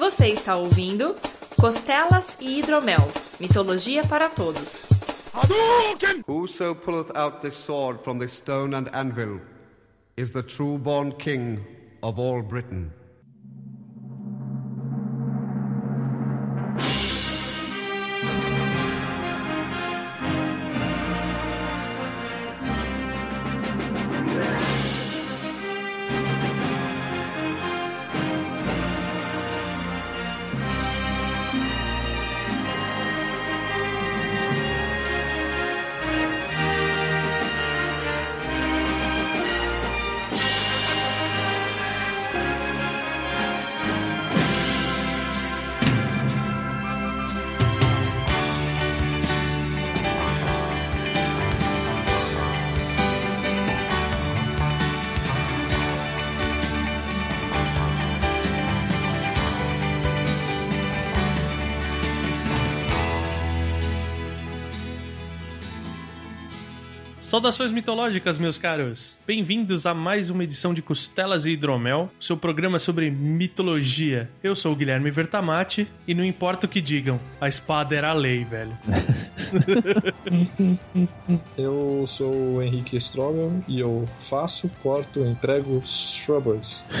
Você está ouvindo Costelas e Hidromel Mitologia para Todos. Whoso pulleth out this sword from this stone and anvil is the true born king of all Britain. Saudações mitológicas, meus caros! Bem-vindos a mais uma edição de Costelas e Hidromel, seu programa sobre mitologia. Eu sou o Guilherme Vertamati e não importa o que digam, a espada era a lei, velho. Eu sou o Henrique Strobel e eu faço, corto, entrego strawberries.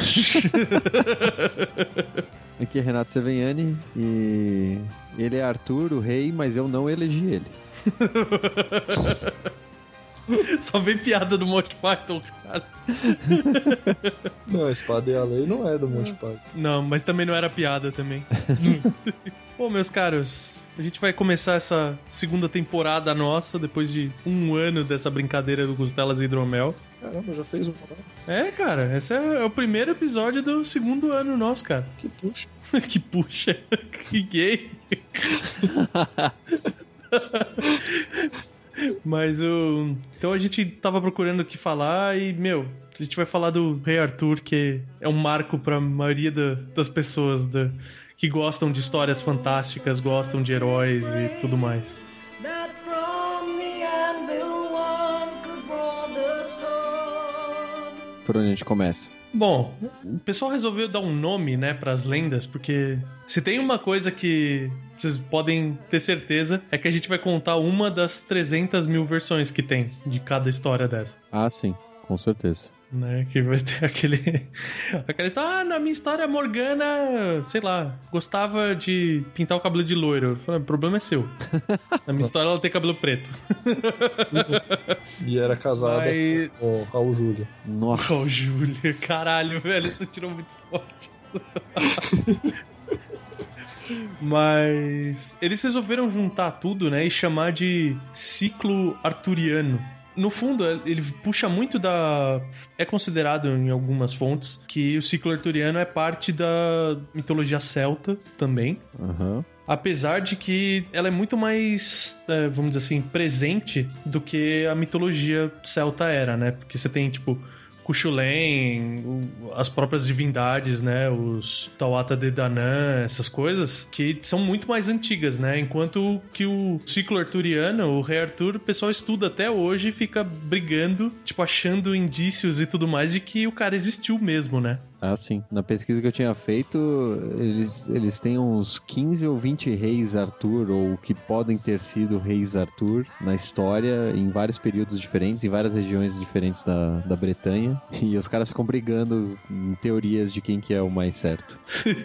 Aqui é Renato Seveniani e ele é Arthur, o rei, mas eu não elegi ele. Só vem piada do Monty Python, cara. Não, a espada e a lei não é do Monty Python. Não, mas também não era piada também. Bom, meus caros, a gente vai começar essa segunda temporada nossa, depois de um ano dessa brincadeira do Costelas e Hidromel. Caramba, já fez um. É, cara, esse é, é o primeiro episódio do segundo ano nosso, cara. Que puxa. que puxa. que gay. Mas o. Então a gente tava procurando o que falar e, meu, a gente vai falar do Rei Arthur, que é um marco pra maioria da, das pessoas da, que gostam de histórias fantásticas, gostam de heróis e tudo mais. Por onde a gente começa? Bom, o pessoal resolveu dar um nome, né, pras lendas, porque se tem uma coisa que vocês podem ter certeza é que a gente vai contar uma das 300 mil versões que tem de cada história dessa. Ah, sim, com certeza. Né, que vai ter aquele. Aquela história, ah, na minha história, a Morgana, sei lá, gostava de pintar o cabelo de loiro. Eu falei, o problema é seu. Na minha história, ela tem cabelo preto. E era casada Mas- com o Raul Júlia. Nossa. Ô, Júlia, caralho, velho, você tirou muito forte. Mas eles resolveram juntar tudo, né, e chamar de ciclo arturiano. No fundo, ele puxa muito da. É considerado em algumas fontes que o ciclo arturiano é parte da mitologia celta também. Aham. Apesar de que ela é muito mais, é, vamos dizer assim, presente do que a mitologia celta era, né? Porque você tem, tipo, Cuchulain, o- as próprias divindades, né? Os Tawata de Danann, essas coisas, que são muito mais antigas, né? Enquanto que o ciclo arturiano, o rei Arthur, o pessoal estuda até hoje e fica brigando, tipo, achando indícios e tudo mais de que o cara existiu mesmo, né? Ah, sim. Na pesquisa que eu tinha feito, eles, eles têm uns 15 ou 20 reis Arthur, ou que podem ter sido reis Arthur, na história, em vários períodos diferentes, em várias regiões diferentes da, da Bretanha. E os caras ficam brigando em teorias de quem que é o mais certo.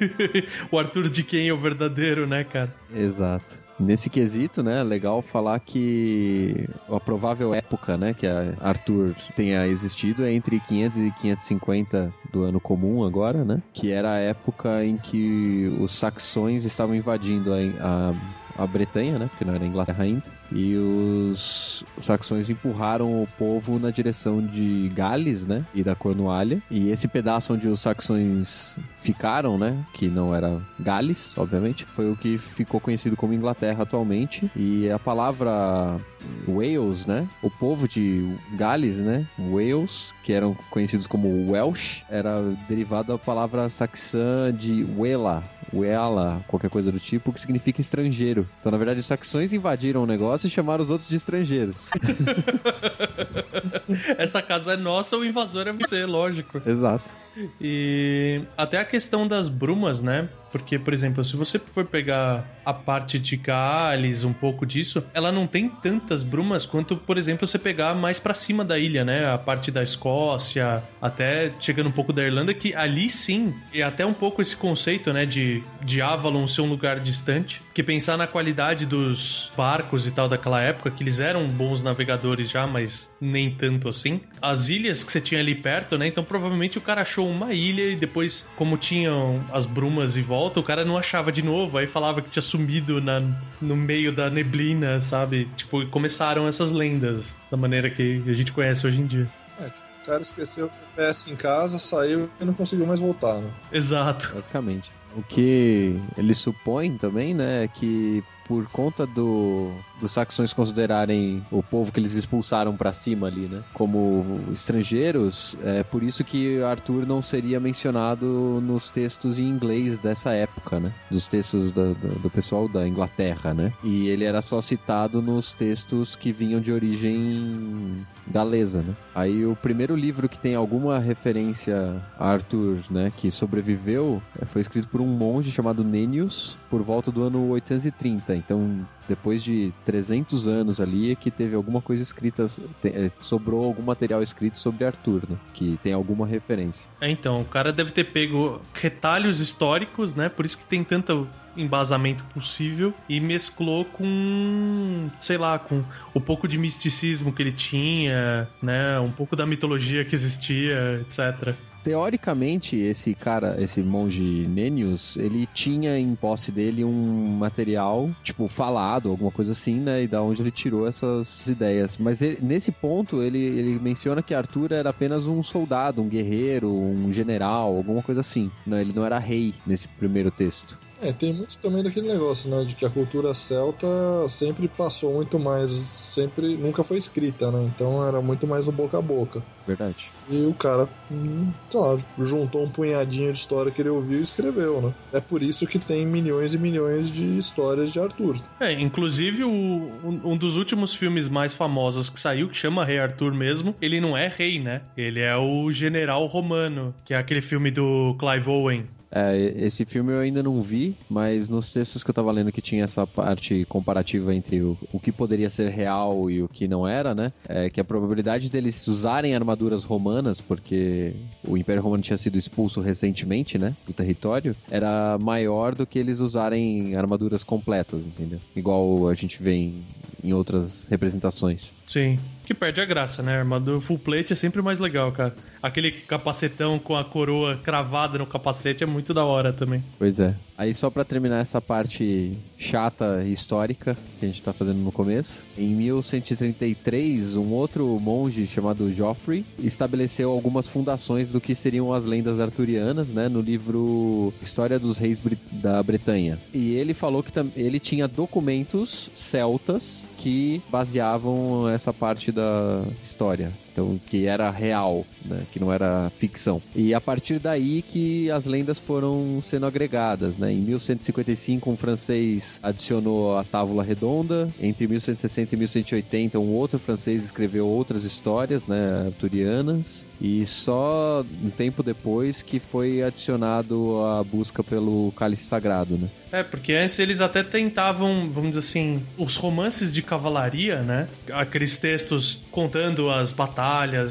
o Arthur de quem é o verdadeiro, né, cara? Exato. Nesse quesito, né, legal falar que a provável época, né, que a Arthur tenha existido é entre 500 e 550 do ano comum agora, né, que era a época em que os saxões estavam invadindo a, a, a Bretanha, né, porque não era Inglaterra ainda, e os saxões empurraram o povo na direção de Gales, né, e da Cornualha, e esse pedaço onde os saxões ficaram, né, que não era Gales, obviamente, foi o que ficou conhecido como Inglaterra atualmente, e a palavra Wales, né, o povo de Gales, né, Wales, que eram conhecidos como Welsh, era derivado da palavra saxã de Wela, Wela, qualquer coisa do tipo, que significa estrangeiro. Então, na verdade, os saxões invadiram o negócio e chamaram os outros de estrangeiros. Essa casa é nossa, o invasor é você, lógico. Exato. E até a questão das brumas, né? Porque, por exemplo, se você for pegar a parte de Gales, um pouco disso, ela não tem tantas brumas quanto, por exemplo, você pegar mais para cima da ilha, né? A parte da Escócia, até chegando um pouco da Irlanda, que ali sim, e até um pouco esse conceito, né, de, de Avalon ser um lugar distante, que pensar na qualidade dos barcos e tal daquela época, que eles eram bons navegadores já, mas nem tanto assim. As ilhas que você tinha ali perto, né? Então provavelmente o cara achou uma ilha e depois, como tinham as brumas e volta, o cara não achava de novo, aí falava que tinha sumido na, no meio da neblina, sabe? Tipo, começaram essas lendas da maneira que a gente conhece hoje em dia. É, tipo, o cara esqueceu o GPS em casa, saiu e não conseguiu mais voltar, né? Exato. Basicamente. O que ele supõe também, né, é que por conta do, dos saxões considerarem o povo que eles expulsaram para cima ali, né, como estrangeiros, é por isso que Arthur não seria mencionado nos textos em inglês dessa época, né, dos textos do, do, do pessoal da Inglaterra, né, e ele era só citado nos textos que vinham de origem galesa, né. Aí o primeiro livro que tem alguma referência a Arthur, né, que sobreviveu, é, foi escrito por um monge chamado Nennius por volta do ano 830. Então, depois de 300 anos ali, é que teve alguma coisa escrita, é, sobrou algum material escrito sobre Arthur, né, que tem alguma referência. É, então, o cara deve ter pego retalhos históricos, né? Por isso que tem tanto embasamento possível e mesclou com, sei lá, com o pouco de misticismo que ele tinha, né? Um pouco da mitologia que existia, etc. Teoricamente, esse cara, esse monge Nennius, ele tinha em posse dele um material, tipo, falado, alguma coisa assim, né? E da onde ele tirou essas ideias. Mas ele- nesse ponto, ele, ele menciona que Arthur era apenas um soldado, um guerreiro, um general, alguma coisa assim. Né? Ele não era rei nesse primeiro texto. É, tem muito também daquele negócio, né? De que a cultura celta sempre passou muito mais. Sempre. Nunca foi escrita, né? Então era muito mais no boca a boca. Verdade. E o cara, hum, sei lá, juntou um punhadinho de história que ele ouviu e escreveu, né? É por isso que tem milhões e milhões de histórias de Arthur. É, inclusive o, um, um dos últimos filmes mais famosos que saiu, que chama Rei Arthur mesmo, ele não é rei, né? Ele é o general romano, que é aquele filme do Clive Owen. É, esse filme eu ainda não vi, mas nos textos que eu tava lendo que tinha essa parte comparativa entre o, o que poderia ser real e o que não era, né? É que a probabilidade deles usarem armaduras romanas, porque o Império Romano tinha sido expulso recentemente, né? Do território, era maior do que eles usarem armaduras completas, entendeu? Igual a gente vê em, em outras representações. Sim. Que perde a graça, né? Armadura full plate é sempre mais legal, cara. Aquele capacetão com a coroa cravada no capacete é muito da hora também. Pois é. Aí só pra terminar essa parte chata e histórica que a gente tá fazendo no começo, em 1133, um outro monge chamado Geoffrey estabeleceu algumas fundações do que seriam as lendas arturianas, né, no livro História dos Reis Bri- da Bretanha. E ele falou que ele tinha documentos celtas que baseavam essa parte da história. Então, que era real, né? Que não era ficção. E a partir daí que as lendas foram sendo agregadas, né? Em 1155, um francês adicionou a tábula redonda. Entre 1160 e 1180, um outro francês escreveu outras histórias, né? Arturianas. E só um tempo depois que foi adicionado a busca pelo cálice sagrado, né? É, porque antes eles até tentavam, vamos dizer assim, os romances de cavalaria, né? Aqueles textos contando as batalhas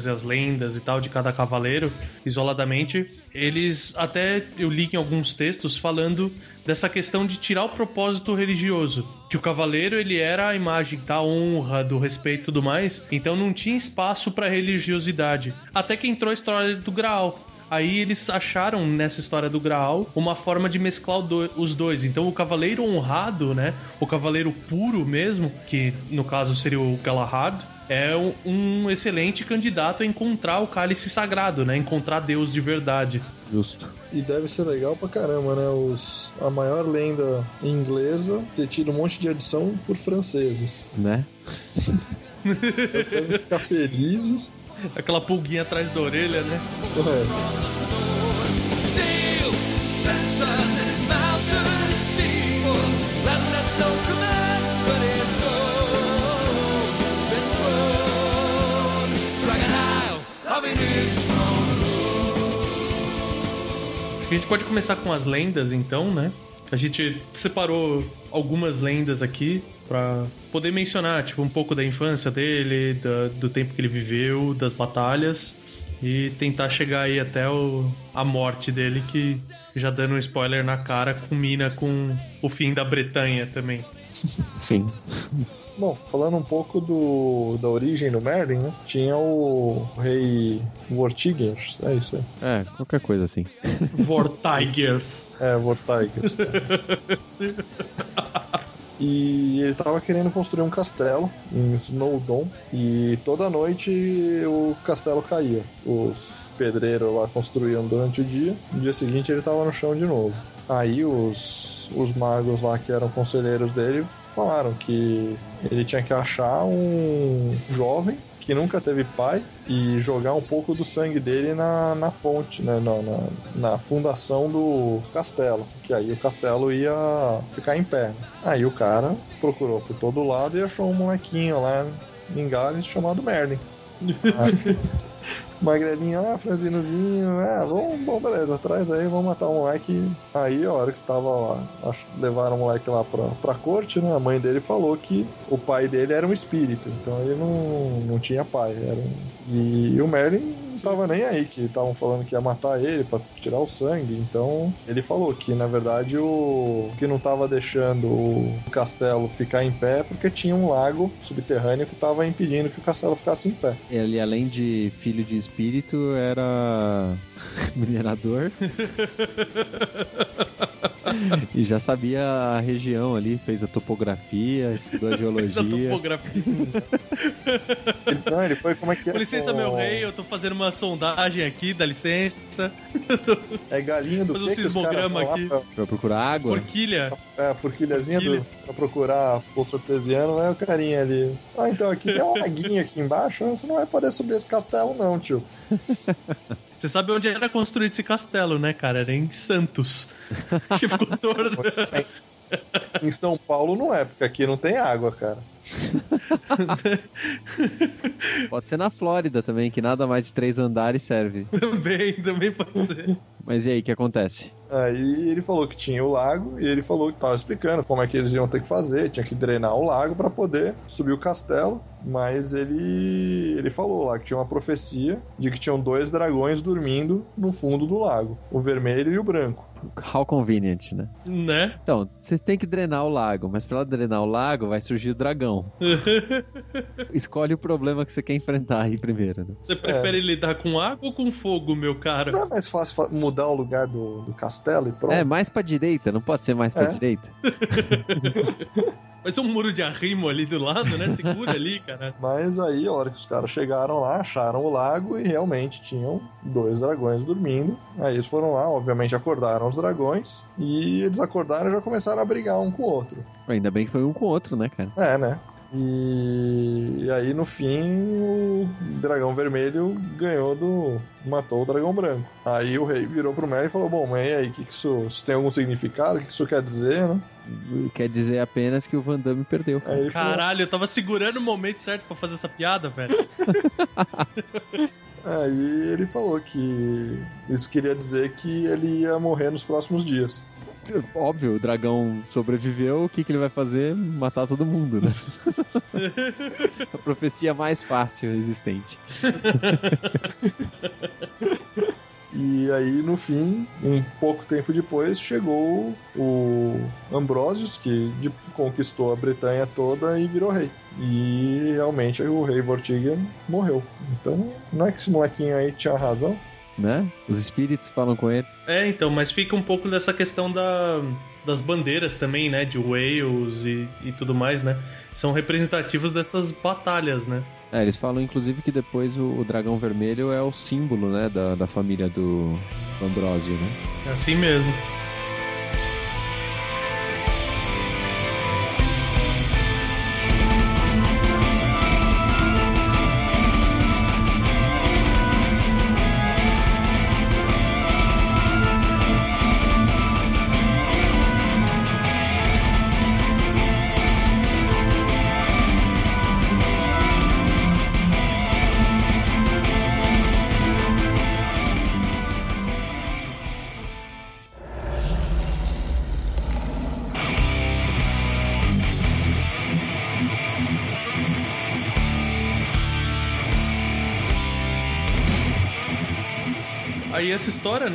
e as lendas e tal de cada cavaleiro, isoladamente. Eles até, eu li em alguns textos falando dessa questão de tirar o propósito religioso. Que o cavaleiro, ele era a imagem da honra, do respeito e tudo mais. Então não tinha espaço para religiosidade. Até que entrou a história do Graal. Aí eles acharam nessa história do Graal uma forma de mesclar do- os dois. Então o cavaleiro honrado, né? O cavaleiro puro mesmo, que no caso seria o Galahad, é um, um excelente candidato a encontrar o cálice sagrado, né? Encontrar Deus de verdade. Justo. E deve ser legal pra caramba, né? Os, a maior lenda inglesa ter tido um monte de edição por franceses. Né? Ficar felizes. Aquela pulguinha atrás da orelha, né? Loving its throne. a gente pode começar com as lendas, então, né? A gente separou algumas lendas aqui pra poder mencionar, tipo, um pouco da infância dele, da- do tempo que ele viveu, das batalhas e tentar chegar aí até o, a morte dele, que já dando um spoiler na cara, culmina com o fim da Bretanha também. Sim. Bom, falando um pouco do, da origem do Merlin, né? Tinha o rei Vortigers, é isso aí. É, qualquer coisa assim. Vortigers. É, Vortigers. E ele tava querendo construir um castelo em Snowdon e toda noite o castelo caía. Os pedreiros lá construíam durante o dia, no dia seguinte ele tava no chão de novo. Aí os, os magos lá que eram conselheiros dele falaram que ele tinha que achar um jovem que nunca teve pai e jogar um pouco do sangue dele na, na fonte, né, na, na, na fundação do castelo, que aí o castelo ia ficar em pé. Aí o cara procurou por todo lado e achou um molequinho lá em Gales chamado Merlin. Magrelinho lá, franzinozinho, é, vamos, bom, beleza, traz aí, vamos matar o moleque. Aí, a hora que tava lá, levaram o moleque lá pra, pra corte, né? A mãe dele falou que o pai dele era um espírito, então ele não, não tinha pai. Era um- E, o Merlin tava nem aí, que estavam falando que ia matar ele pra tirar o sangue. Então, ele falou que, na verdade, o que não tava deixando o castelo ficar em pé é porque tinha um lago subterrâneo que tava impedindo que o castelo ficasse em pé. Ele, além de filho de espírito, era minerador. e já sabia a região ali, fez a topografia, estudou a geologia. topografia. Não, ele foi como é que é? Com licença, Com- meu rei, eu tô fazendo uma sondagem aqui, dá licença. É galinha do Faz um que sismograma aqui. pra- Pra procurar água. Forquilha. É, a forquilhazinha Forquilha. do, pra procurar poço artesiano, né? O carinha ali. Ah, então aqui tem um laguinho aqui embaixo, você não vai poder subir esse castelo, não, tio. Você sabe onde era construído esse castelo, né, cara? Era em Santos. que ficou torto. Em São Paulo não é, porque aqui não tem água, cara. Pode ser na Flórida também, que nada mais de três andares serve. também, também pode ser. Mas e aí, o que acontece? Aí ele falou que tinha o lago e ele falou que tava explicando como é que eles iam ter que fazer, tinha que drenar o lago para poder subir o castelo, mas ele ele falou lá que tinha uma profecia de que tinham dois dragões dormindo no fundo do lago, o vermelho e o branco. How convenient, né? Né? Então, você tem que drenar o lago, mas pra drenar o lago vai surgir o dragão. Escolhe o problema que você quer enfrentar aí primeiro, né? Você prefere lidar com água ou com fogo, meu cara? Não é mais fácil mudar o lugar do, do castelo e pronto? É, mais pra direita, não pode ser mais pra É. direita? Vai ser um muro de arrimo ali do lado, né? Segura ali, cara. Mas aí, a hora que os caras chegaram lá, acharam o lago e realmente tinham dois dragões dormindo. Aí eles foram lá, obviamente acordaram os dragões e eles acordaram e já começaram a brigar um com o outro. Ainda bem que foi um com o outro, né, cara? É, né? E, e aí no fim o dragão vermelho ganhou do. matou o dragão branco. Aí o rei virou pro Merlin e falou: Bom, mas e aí, que que isso, isso tem algum significado? O que que isso quer dizer, né? Quer dizer apenas que o Van Damme perdeu. Caralho, eu tava segurando o momento certo pra fazer essa piada, velho. Aí ele falou que isso queria dizer que ele ia morrer nos próximos dias. Óbvio, o dragão sobreviveu, o que, que ele vai fazer? Matar todo mundo, né? A profecia mais fácil existente. E aí, no fim, um pouco tempo depois, chegou o Ambrosius, que de- conquistou a Bretanha toda e virou rei. E realmente o rei Vortigern morreu. Então, não é que esse molequinho aí tinha razão? Né? Os espíritos falam com ele. É, então, mas fica um pouco dessa questão da, das bandeiras também, né? De Wales e, e tudo mais, né? São representativas dessas batalhas, né? É, eles falam inclusive que depois o, o dragão vermelho é o símbolo, né, da, da família do Ambrósio, né? É assim mesmo.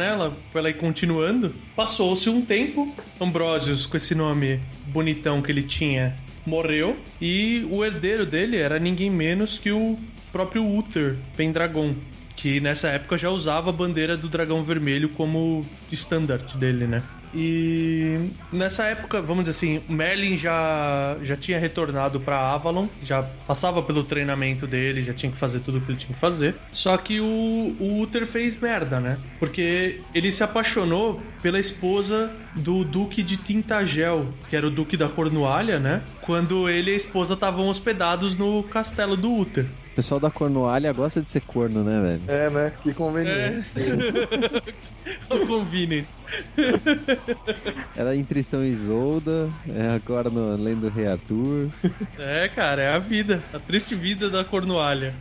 História, né, ela, ela ir continuando, passou-se um tempo, Ambrosius, com esse nome bonitão que ele tinha, morreu, e o herdeiro dele era ninguém menos que o próprio Uther Pendragon, que nessa época já usava a bandeira do dragão vermelho como estandarte dele, né? E nessa época, vamos dizer assim, Merlin já, já tinha retornado pra Avalon, já passava pelo treinamento dele, já tinha que fazer tudo o que ele tinha que fazer. Só que o, o Uther fez merda, né? Porque ele se apaixonou pela esposa do Duque de Tintagel, que era o Duque da Cornualha, né? Quando ele e a esposa estavam hospedados no castelo do Uther. O pessoal da Cornualha gosta de ser corno, né, velho? É, né? Que conveniente. O convenient. Era em Tristão e Isolda, é agora no Além do Rei Arthur. É, cara, é a vida. A triste vida da Cornualha.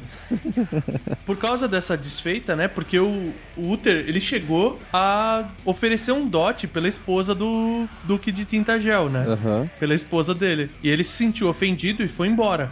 Por causa dessa desfeita, né? Porque o, o Uther, ele chegou a oferecer um dote pela esposa do Duque de Tintagel, né? Aham. Pela esposa dele. E ele se sentiu ofendido e foi embora.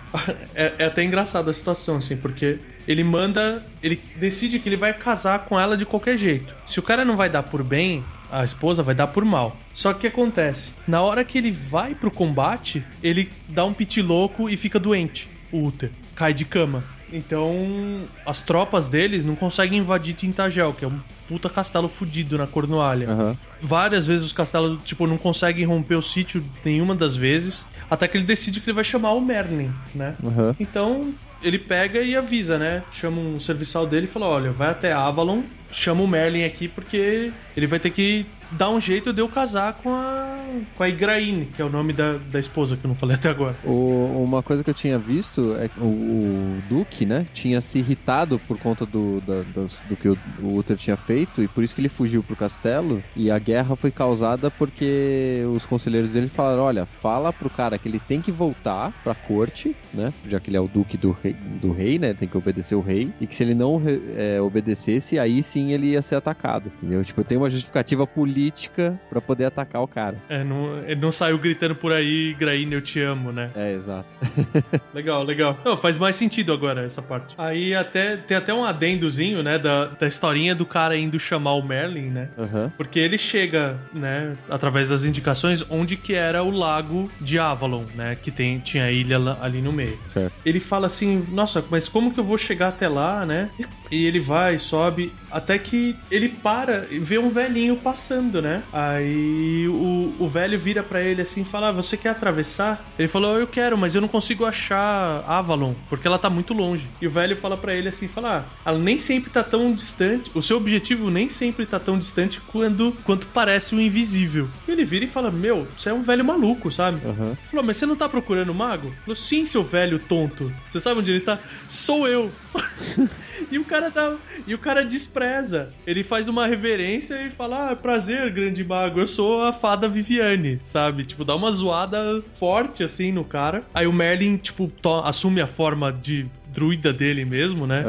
É, é até engraçada a situação, assim, porque ele manda. Ele decide que ele vai casar com ela de qualquer jeito. Se o cara não vai dar por bem, a esposa vai dar por mal. Só que o que acontece? Na hora que ele vai pro combate, ele dá um piti louco e fica doente. O Uther cai de cama. Então, as tropas deles não conseguem invadir Tintagel, que é um puta castelo fudido na Cornualha. Aham. Várias vezes os castelos, tipo, não conseguem romper o sítio nenhuma das vezes, até que ele decide que ele vai chamar o Merlin, né? Aham. Então, ele pega e avisa, né? Chama um serviçal dele e fala: Olha, vai até Avalon, chama o Merlin aqui porque ele vai ter que dar um jeito de eu casar com a, com a Igraine, que é o nome da, da esposa que eu não falei até agora. O- uma coisa que eu tinha visto é que o, o Duque, né, tinha se irritado por conta do, da- das- do que o, o Uther tinha feito e por isso que ele fugiu pro castelo. E a guerra foi causada porque os conselheiros dele falaram: olha, fala pro cara que ele tem que voltar pra corte, né, já que ele é o Duque do rei, do rei né, tem que obedecer o rei, e que se ele não é, obedecesse, aí sim ele ia ser atacado, entendeu? Tipo, tem uma justificativa política pra poder atacar o cara. É, não, ele não saiu gritando por aí, Igraine, eu te amo, né? É, exato. Legal, legal. Não, faz mais sentido agora essa parte. Aí até tem até um adendozinho, né, da, da historinha do cara indo chamar o Merlin, né? Aham. Porque ele chega, né, através das indicações, onde que era o lago de Avalon, né? Que tem, tinha a ilha ali no meio. Certo. Ele fala assim, nossa, mas como que eu vou chegar até lá, né? E ele vai, sobe, até que ele para e vê um velhinho passando, né? Aí o, o velho vira pra ele assim e fala: ah, Você quer atravessar? Ele falou: Eu quero, mas eu não consigo achar Avalon, porque ela tá muito longe. E o velho fala pra ele assim: fala, ah, Ela nem sempre tá tão distante, o seu objetivo nem sempre tá tão distante quando, quanto parece o invisível. E ele vira e fala: Meu, você é um velho maluco, sabe? Ele Falou, mas você não tá procurando o mago? Ele Falou, sim, seu velho tonto. Você sabe onde ele tá? Sou eu. Sou- e o cara tá. E o cara despreza. Ele faz uma reverência e fala: Ah, prazer, grande mago. Eu sou a fada Viviane, sabe? Tipo, dá uma zoada forte assim no cara. Aí o Merlin, tipo, assume a forma de druida dele mesmo, né?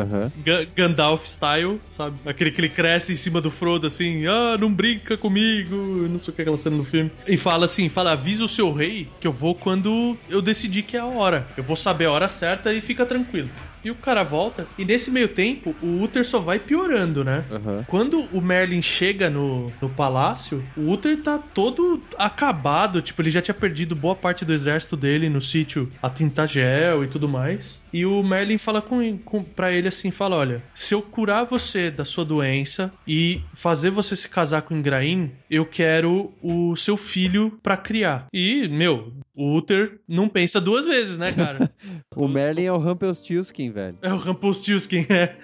Ga- Gandalf style, sabe? Aquele que ele cresce em cima do Frodo assim, ah, não brinca comigo, não sei o que é aquela cena no filme. E fala assim, fala, avisa o seu rei que eu vou quando eu decidir que é a hora. Eu vou saber a hora certa e fica tranquilo. E o cara volta, e nesse meio tempo, o Uther só vai piorando, né? Aham. Quando o Merlin chega no, no palácio, o Uther tá todo acabado. Tipo, ele já tinha perdido boa parte do exército dele no sítio a Tintagel e tudo mais. E o Merlin fala com, com, pra ele assim: fala, olha, se eu curar você da sua doença e fazer você se casar com Ingrain, eu quero o seu filho pra criar. E, meu, o Uther não pensa duas vezes, né, cara? O Merlin é o Rumpelstiltskin, velho. É o Rumpelstiltskin, é.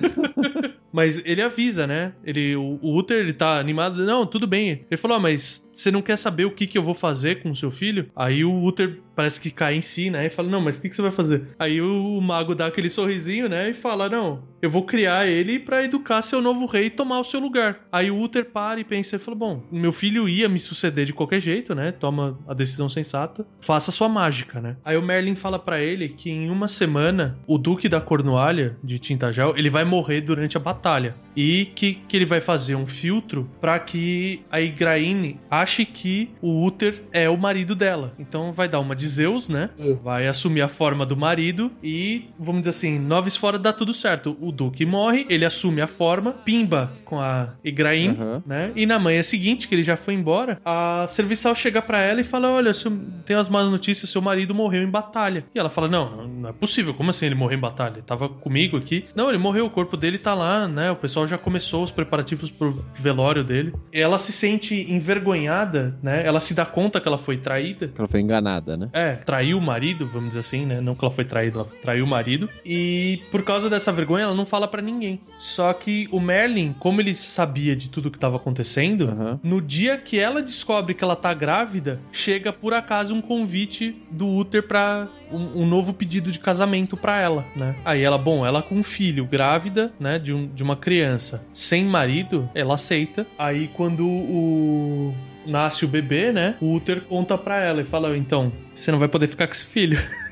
mas ele avisa, né? Ele, o, o Uther, ele tá animado. Não, tudo bem. Ele falou, ah, mas você não quer saber o que, que eu vou fazer com o seu filho? Aí o Uther parece que cai em si, né? E fala, não, mas o que, que você vai fazer? Aí o, o mago dá aquele sorrisinho, né? E fala, não, eu vou criar ele pra educar seu novo rei e tomar o seu lugar. Aí o Uther para e pensa e fala, bom, meu filho ia me suceder de qualquer jeito, né? Toma a decisão sensata. Faça sua mágica, né? Aí o Merlin fala pra ele que em uma semana o Duque da Cornualha, de Tintagel, ele vai morrer durante a batalha. Batalha. E que, que ele vai fazer um filtro para que a Igraine ache que o Uther é o marido dela. Então vai dar uma de Zeus, né? É. Vai assumir a forma do marido e, vamos dizer assim, noves fora dá tudo certo. O Duque morre, ele assume a forma, pimba com a Igraine, Aham. né? E na manhã seguinte, que ele já foi embora, a serviçal chega pra ela e fala: Olha, seu- tem as más notícias, seu marido morreu em batalha. E ela fala: Não, não é possível, como assim ele morreu em batalha? Ele tava comigo aqui. Não, ele morreu, o corpo dele tá lá, né? O pessoal já começou os preparativos pro velório dele. Ela se sente envergonhada, né? Ela se dá conta que ela foi traída. Ela foi enganada, né? É, traiu o marido, vamos dizer assim, né? Não que ela foi traída, ela traiu o marido. E por causa dessa vergonha, ela não fala pra ninguém. Só que o Merlin, como ele sabia de tudo que tava acontecendo, Aham. no dia que ela descobre que ela tá grávida, chega por acaso um convite do Uther pra um, um novo pedido de casamento pra ela, né? Aí ela, bom, ela com um filho, grávida, né, de, um, de uma criança, sem marido, ela aceita. Aí quando o nasce o bebê, né? O Uther conta pra ela e fala: então, você não vai poder ficar com esse filho.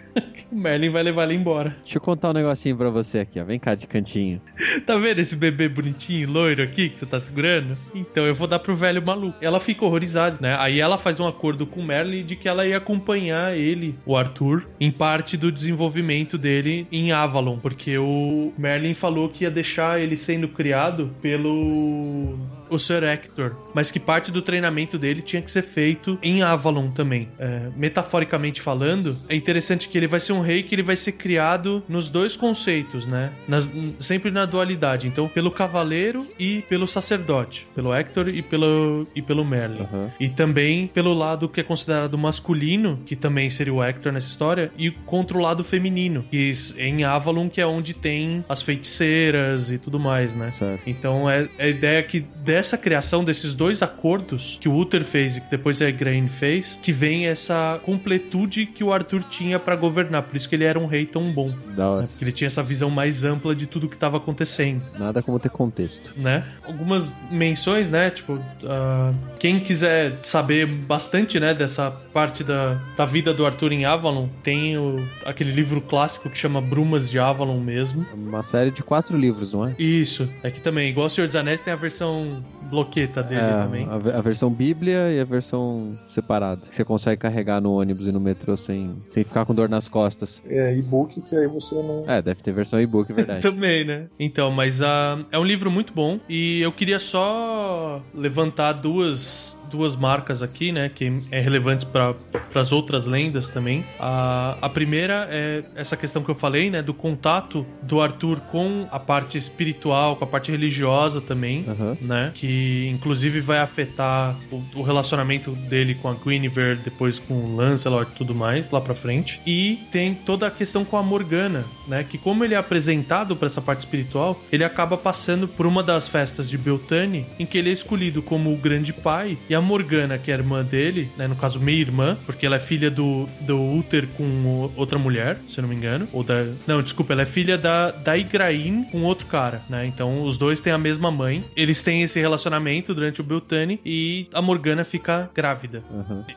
o Merlin vai levar ela embora. Deixa eu contar um negocinho pra você aqui, ó. Vem cá de cantinho. Tá vendo esse bebê bonitinho, loiro aqui que você tá segurando? Então eu vou dar pro velho maluco. Ela fica horrorizada, né? Aí ela faz um acordo com o Merlin de que ela ia acompanhar ele, o Arthur, em parte do desenvolvimento dele em Avalon, porque o Merlin falou que ia deixar ele sendo criado pelo o Sir Hector, mas que parte do treinamento dele tinha que ser feito em Avalon também. É, metaforicamente falando, é interessante que ele vai ser um rei que ele vai ser criado nos dois conceitos, né? Nas- sempre na dualidade. Então, pelo cavaleiro e pelo sacerdote, pelo Hector e pelo e pelo Merlin. Aham. E também pelo lado que é considerado masculino, que também seria o Hector nessa história, e contra o lado feminino, que é em Avalon, que é onde tem as feiticeiras e tudo mais, né? Certo. Então é é a ideia que dessa criação desses dois acordos que o Uther fez e que depois a Igraine fez, que vem essa completude que o Arthur tinha pra governar. Por isso que ele era um rei tão bom. Da hora. né? Porque ele tinha essa visão mais ampla de tudo que estava acontecendo Nada como ter contexto. né? Algumas menções, né? Tipo, ah, quem quiser saber bastante, né, dessa parte da, da vida do Arthur em Avalon, tem o, aquele livro clássico que chama Brumas de Avalon mesmo. Uma série de quatro livros, não é? Isso, aqui também, igual o Senhor dos Anéis, tem a versão bloqueta dele É, também. A, a versão Bíblia e a versão separada. Que você consegue carregar no ônibus e no metrô sem, sem ficar com dor nas costas. É e-book que aí você não. É, deve ter versão e-book, é verdade. Também, né? Então, mas ah, é um livro muito bom e eu queria só levantar duas duas marcas aqui, né, que é relevantes para as outras lendas também. A, a primeira é essa questão que eu falei, né, do contato do Arthur com a parte espiritual, com a parte religiosa também, Aham. né, que inclusive vai afetar o, o relacionamento dele com a Guinevere, depois com o Lancelot e tudo mais lá pra frente. E tem toda a questão com a Morgana, né, que como ele é apresentado para essa parte espiritual, ele acaba passando por uma das festas de Beltane, em que ele é escolhido como o grande pai e a Morgana, que é a irmã dele, né, no caso meia-irmã, porque ela é filha do, do Uther com o- outra mulher, se eu não me engano, ou da Não, desculpa, ela é filha da da Igraine com outro cara, né? Então os dois têm a mesma mãe. Eles têm esse relacionamento durante o Beltane e a Morgana fica grávida.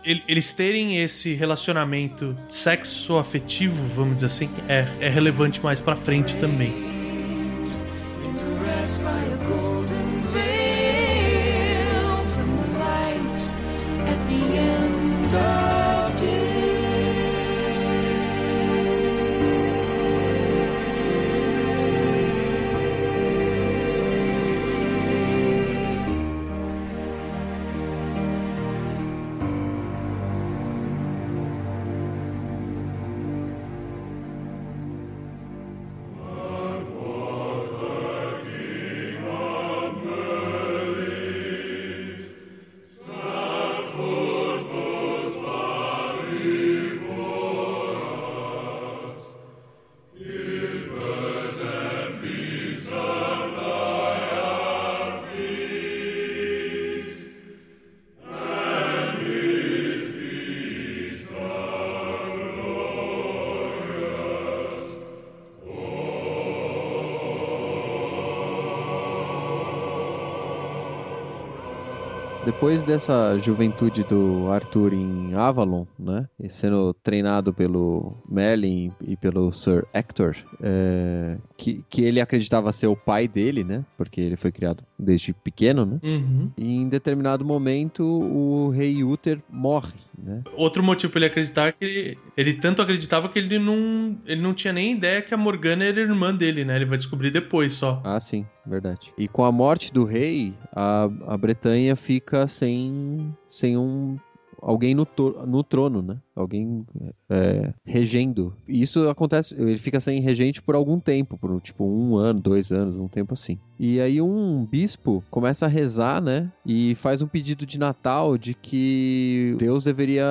El- Eles terem esse relacionamento sexo-afetivo, vamos dizer assim, é, é relevante mais pra frente também. Depois dessa juventude do Arthur em Avalon, né? E sendo treinado pelo Merlin e pelo Sir Hector, é, que, que ele acreditava ser o pai dele, né? Porque ele foi criado desde pequeno, né? Uhum. E em determinado momento o rei Uther morre, né? Outro motivo pra ele acreditar é que ele, ele tanto acreditava que ele não, ele não tinha nem ideia que a Morgana era irmã dele, né? Ele vai descobrir depois só. Ah, sim, verdade. E com a morte do rei, a, a Bretanha fica sem, sem um alguém no, no trono, né? Alguém é, regendo. E isso acontece, ele fica sem regente por algum tempo, por tipo um ano, dois anos, um tempo assim. E aí um bispo começa a rezar, né? E faz um pedido de Natal de que Deus deveria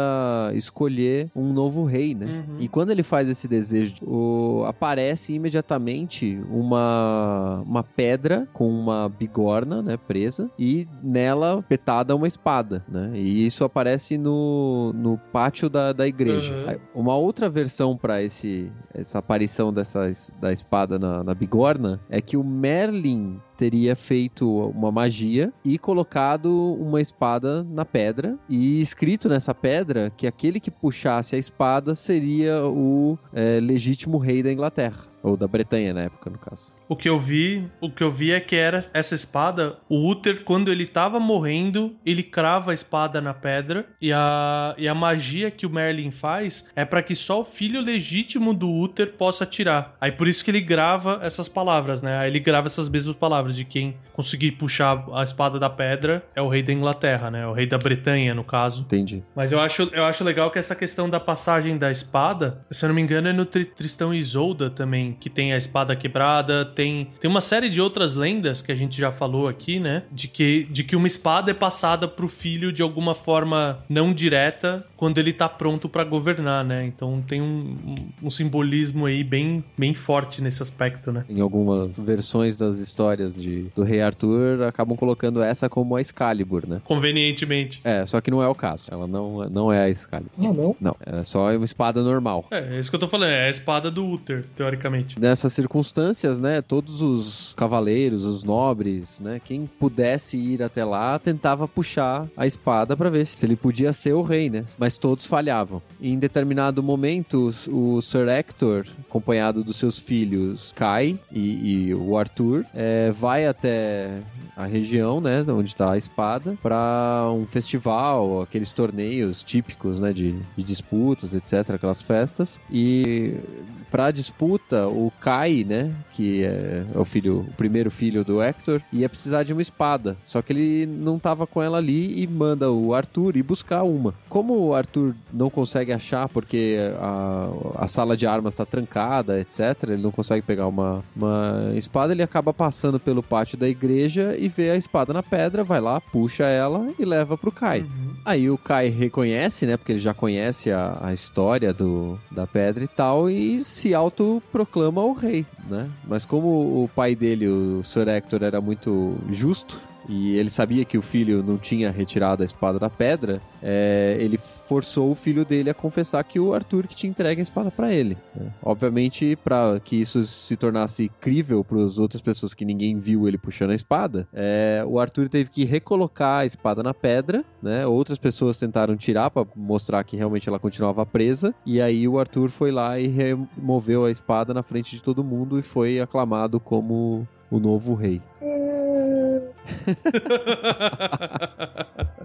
escolher um novo rei, né? Uhum. E quando ele faz esse desejo, o- aparece imediatamente uma, uma pedra com uma bigorna, né, presa, e nela petada uma espada, né? E isso aparece no, no pátio da, da igreja. Uhum. Uma outra versão para esse essa aparição dessa, es- da espada na, na bigorna é que o Merlin teria feito uma magia e colocado uma espada na pedra e escrito nessa pedra que aquele que puxasse a espada seria o é, legítimo rei da Inglaterra ou da Bretanha na época no caso. O que eu vi, o que eu vi é que era essa espada, o Uther quando ele tava morrendo, ele crava a espada na pedra e a, e a magia que o Merlin faz é pra que só o filho legítimo do Uther possa tirar. Aí por isso que ele grava essas palavras, né? Aí ele grava essas mesmas palavras de quem conseguir puxar a espada da pedra é o rei da Inglaterra, né? O rei da Bretanha, no caso. Entendi. Mas eu acho, eu acho legal que essa questão da passagem da espada, se eu não me engano, é no Tri- Tristão e Isolda também, que tem a espada quebrada, tem, tem uma série de outras lendas que a gente já falou aqui, né? De que, de que uma espada é passada pro filho de alguma forma não direta quando ele tá pronto pra governar, né? Então tem um, um- um simbolismo aí bem, bem forte nesse aspecto, né? Em algumas versões das histórias de, do rei Arthur acabam colocando essa como a Excalibur, né? Convenientemente. É, só que não é o caso. Ela não, não é a Excalibur. Ah, não? Não, é só uma espada normal. É, é isso que eu tô falando, é a espada do Uther, teoricamente. Nessas circunstâncias, né, todos os cavaleiros, os nobres, né, quem pudesse ir até lá tentava puxar a espada para ver se ele podia ser o rei, né? Mas todos falhavam. E em determinado momento, o Sir Hector, acompanhado dos seus filhos Kai e, e o Arthur, é, vai até a região, né, onde está a espada, para um festival, aqueles torneios típicos, né, de, de disputas, etc, aquelas festas. E pra disputa, o Kai, né, que é o filho, o primeiro filho do Hector, ia precisar de uma espada. Só que ele não tava com ela ali e manda o Arthur ir buscar uma. Como o Arthur não consegue achar porque a, a sala de armas tá trancada, etc, ele não consegue pegar uma, uma espada, ele acaba passando pelo pátio da igreja e vê a espada na pedra, vai lá, puxa ela e leva pro Kai. Aí o Kai reconhece, né? Porque ele já conhece a, a história do, da pedra e tal, e se autoproclama o rei, né? Mas como o pai dele, o Sir Hector, era muito justo, e ele sabia que o filho não tinha retirado a espada da pedra, é, ele forçou o filho dele a confessar que o Arthur que tinha entregue a espada para ele. né? Obviamente, para que isso se tornasse crível para as outras pessoas que ninguém viu ele puxando a espada, é, o Arthur teve que recolocar a espada na pedra, né? Outras pessoas tentaram tirar para mostrar que realmente ela continuava presa, e aí o Arthur foi lá e removeu a espada na frente de todo mundo e foi aclamado como o novo rei.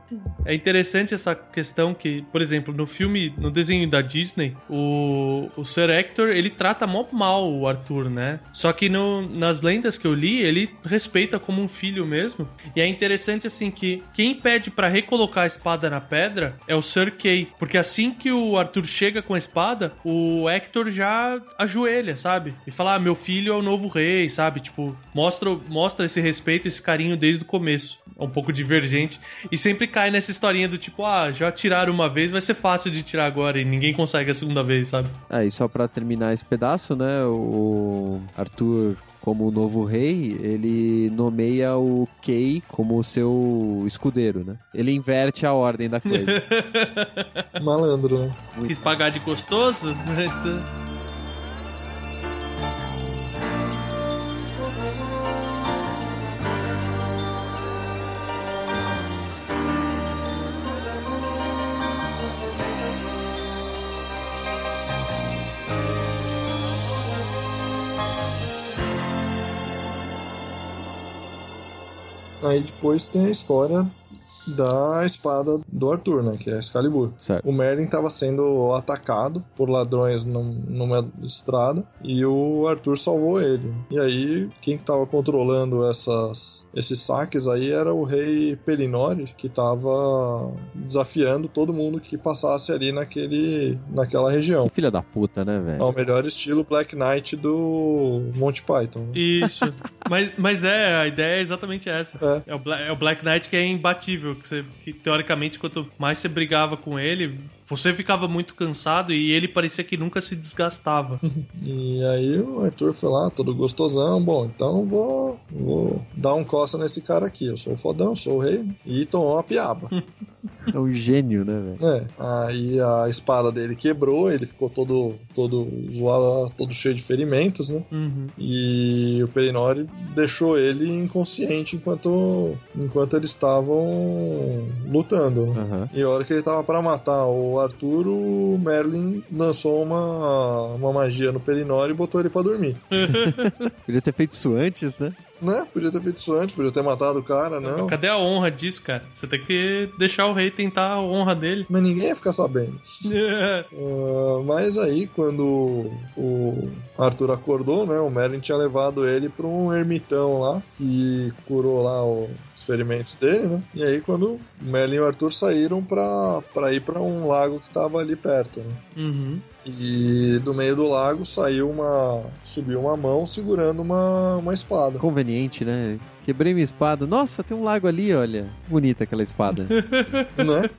É interessante essa questão que, por exemplo, no filme, no desenho da Disney, o, o Sir Hector, ele trata mó mal o Arthur, né? Só que no, nas lendas que eu li, ele respeita como um filho mesmo. E é interessante, assim, que quem pede pra recolocar a espada na pedra é o Sir Kay. Porque assim que o Arthur chega com a espada, o Hector já ajoelha, sabe? E fala, ah, meu filho é o novo rei, sabe? Tipo, mostra, mostra esse respeito, esse carinho desde o começo. É um pouco divergente. E sempre cai nessa historinha do tipo, ah, já tiraram uma vez, vai ser fácil de tirar agora e ninguém consegue a segunda vez, sabe? Aí, só pra terminar esse pedaço, né? O Arthur, como o novo rei, ele nomeia o Kay como seu escudeiro, né? Ele inverte a ordem da coisa. Malandro, né? Quis pagar de gostoso? Aí depois tem a história da espada do Arthur, né? Que é a Excalibur. Certo. O Merlin estava sendo atacado por ladrões num- numa estrada e o Arthur salvou ele. E aí, quem que tava controlando essas, esses saques aí era o rei Pelinori, que tava desafiando todo mundo que passasse ali naquele, naquela região. Que filha da puta, né, velho? Ao melhor estilo Black Knight do Monty Python. Isso. mas, mas é, a ideia é exatamente essa. É. É, o, Bla- é o Black Knight que é imbatível. Que, você, que teoricamente, quanto mais você brigava com ele, você ficava muito cansado e ele parecia que nunca se desgastava. E aí o Arthur foi lá, todo gostosão. Bom, então vou, vou dar um coça nesse cara aqui. Eu sou o fodão, sou o rei. E tomou uma piaba. É um gênio, né, velho? É, aí a espada dele quebrou, ele ficou todo, todo zoado, todo cheio de ferimentos, né? Uhum. E o Perinori deixou ele inconsciente enquanto, enquanto eles estavam lutando. Aham. E a hora que ele tava pra matar o Arthur, o Merlin lançou uma, uma magia no Perinori e botou ele pra dormir. Podia ter feito isso antes, né? Né? Podia ter feito isso antes, podia ter matado o cara, não. Cadê a honra disso, cara? Você tem que deixar o rei tentar a honra dele. Mas ninguém ia ficar sabendo. Ah, mas aí, quando o Arthur acordou, né? O Merlin tinha levado ele pra um ermitão lá, que curou lá os ferimentos dele, né? E aí, quando o Merlin e o Arthur saíram pra, pra ir pra um lago que tava ali perto, né? Uhum. E do meio do lago saiu uma. subiu uma mão segurando uma, uma espada. Conveniente, né? Quebrei minha espada. Nossa, tem um lago ali, olha. Bonita aquela espada. né?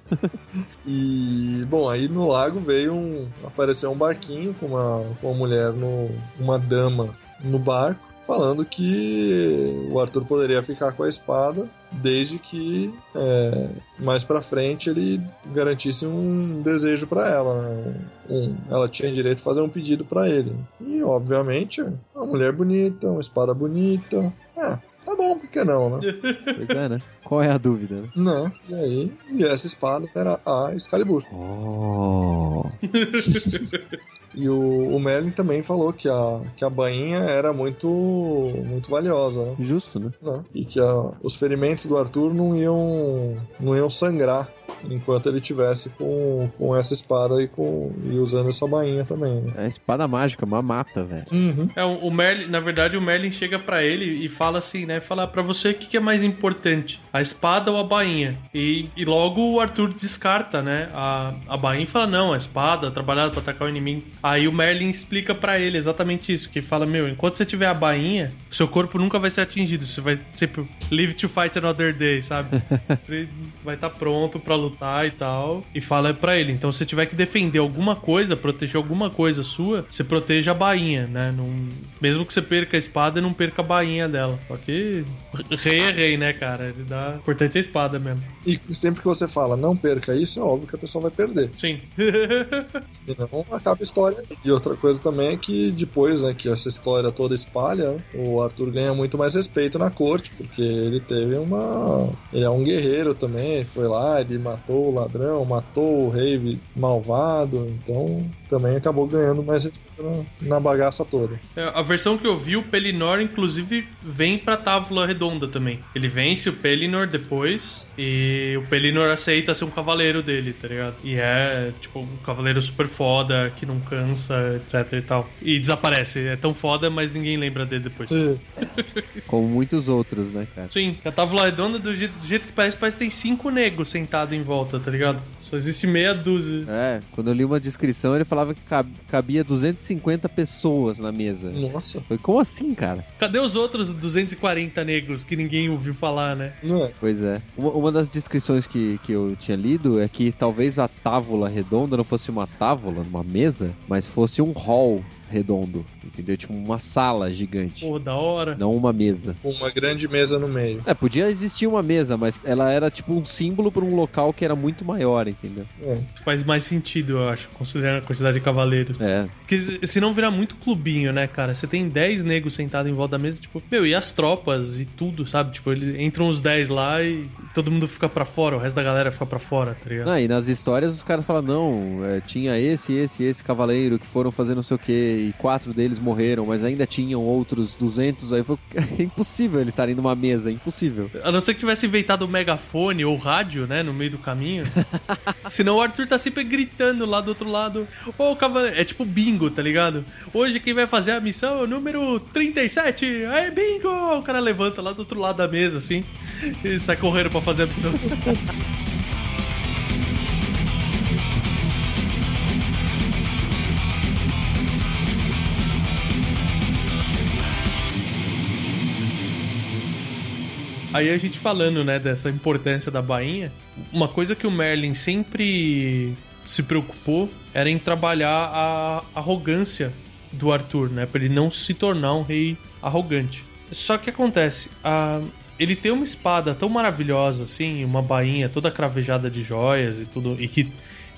E bom, aí no lago veio um apareceu um barquinho com uma, com uma mulher no uma dama no barco falando que o Arthur poderia ficar com a espada desde que é, mais pra frente ele garantisse um desejo pra ela, né? Um- ela tinha direito de fazer um pedido pra ele. E obviamente, uma mulher bonita, uma espada bonita. É, tá bom, por que não, né? pois é, né? Qual é a dúvida, né? Né? E aí, e essa espada era a Excalibur. Oh. E o, o Merlin também falou que a, que a bainha era muito, muito valiosa, né? Justo, né? Né? E que a- os ferimentos do Arthur não iam, não iam sangrar enquanto ele tivesse com, com essa espada e, com, e usando essa bainha também, né? É a espada mágica, uma mata, velho. Uhum. É, o Merlin, na verdade, o Merlin chega pra ele e fala assim, né? Fala pra você o que, que é mais importante, a espada ou a bainha? E, e logo o Arthur descarta, né? A, a bainha e fala, não, a espada, trabalhada pra atacar o inimigo. Aí o Merlin explica pra ele exatamente isso, que fala, meu, enquanto você tiver a bainha, seu corpo nunca vai ser atingido, você vai sempre live to fight another day, sabe? Ele vai estar pronto pra lutar e tal. E fala pra ele, então se você tiver que defender alguma coisa, proteger alguma coisa sua, você proteja a bainha, né? Não, mesmo que você perca a espada, não perca a bainha dela. Só que rei é rei, né, cara? Ele dá. O importante é a espada mesmo. E sempre que você fala não perca isso, é óbvio que a pessoa vai perder. Sim. Senão acaba a história. E outra coisa também é que depois né, que essa história toda espalha, o Arthur ganha muito mais respeito na corte, porque ele teve uma. Ele é um guerreiro também, foi lá, ele matou o ladrão, matou o rei malvado, então também acabou ganhando mais respeito na, na bagaça toda. É, A versão que eu vi, o Pelinor, inclusive, vem pra Távola Redonda também. Ele vence o Pelinor depois e o Pelinor aceita ser um cavaleiro dele, tá ligado? E é, tipo, um cavaleiro super foda, que não cansa, etc e tal. E desaparece. É tão foda, mas ninguém lembra dele depois. Sim. Como muitos outros, né, cara? Sim, a Távola Redonda, do jeito, do jeito que parece, parece que tem cinco negros sentados em volta, tá ligado? Só existe meia dúzia. É, quando eu li uma descrição, ele falava que cab- cabia 250 pessoas na mesa. Nossa, Foi como assim, cara? Cadê os outros 240 negros que ninguém ouviu falar, né? não é? Pois é. Uma, uma das descrições que, que eu tinha lido é que talvez a távola redonda não fosse uma távola, uma mesa, mas fosse um hall redondo, entendeu? Tipo uma sala gigante, Pô, da hora. não uma mesa. Uma grande mesa no meio. É, podia existir uma mesa, mas ela era tipo um símbolo para um local que era muito maior, entendeu? É. Faz mais sentido, eu acho, considerando a quantidade de cavaleiros. É, Porque se- senão virar muito clubinho, né, cara? Você tem 10 negros sentados em volta da mesa, tipo, meu, e as tropas e tudo, sabe? Tipo, eles entram os 10 lá e todo mundo fica pra fora, o resto da galera fica pra fora, tá ligado? Não, e nas histórias os caras falam, não, é, tinha esse, esse, esse cavaleiro que foram fazer não sei o que, e quatro deles morreram, mas ainda tinham outros 200, aí foi... é impossível eles estarem numa mesa, é impossível. A não ser que tivesse inventado o megafone ou rádio, né, no meio do caminho. Senão o Arthur tá sempre gritando lá do outro lado. Ô, cavaleiro. É tipo bingo, tá ligado? Hoje quem vai fazer a missão é o número 37. Aí, bingo! O cara levanta lá do outro lado da mesa, assim. E sai correndo pra fazer a missão. Aí a gente falando, né, dessa importância da bainha, uma coisa que o Merlin sempre se preocupou era em trabalhar a arrogância do Arthur, né, para ele não se tornar um rei arrogante. Só que acontece, a ele tem uma espada tão maravilhosa assim, uma bainha toda cravejada de joias e tudo, e que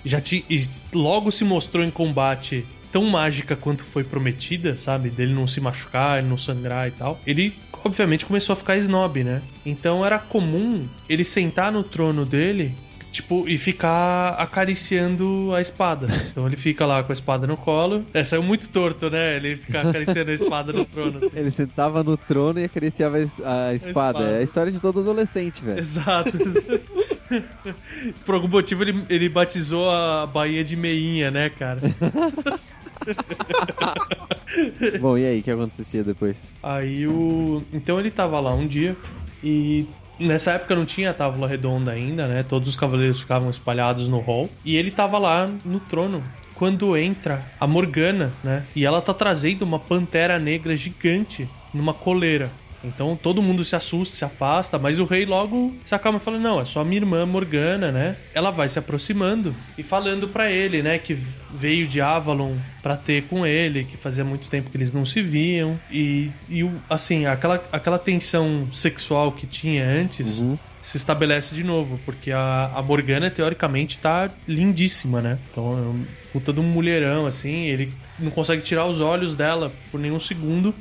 já ti, e logo se mostrou em combate tão mágica quanto foi prometida, sabe? Dele não se machucar, ele não sangrar e tal. Ele, obviamente, começou a ficar snob, né? Então era comum ele sentar no trono dele. Tipo, e ficar acariciando a espada. Então ele fica lá com a espada no colo. É, saiu muito torto, né? Ele fica acariciando a espada no trono. assim. Ele sentava no trono e acariciava a es- a espada. espada. É a história de todo adolescente, velho. Exato. Por algum motivo ele, ele batizou a Baía de Meinha, né, cara? Bom, e aí, o que acontecia depois? Aí o. Então ele tava lá um dia e. Nessa época não tinha a tábua redonda ainda, né? Todos os cavaleiros ficavam espalhados no hall. E ele tava lá no trono. Quando entra a Morgana, né? E ela tá trazendo uma pantera negra gigante numa coleira. Então todo mundo se assusta, se afasta, mas o rei logo se acalma e fala: Não, é só minha irmã Morgana, né? Ela vai se aproximando e falando pra ele, né, que veio de Avalon pra ter com ele, que fazia muito tempo que eles não se viam. E, e assim, aquela, aquela tensão sexual que tinha antes Uhum. se estabelece de novo, porque a, a Morgana, teoricamente, tá lindíssima, né? Então é um puta de um mulherão, assim, ele não consegue tirar os olhos dela por nenhum segundo.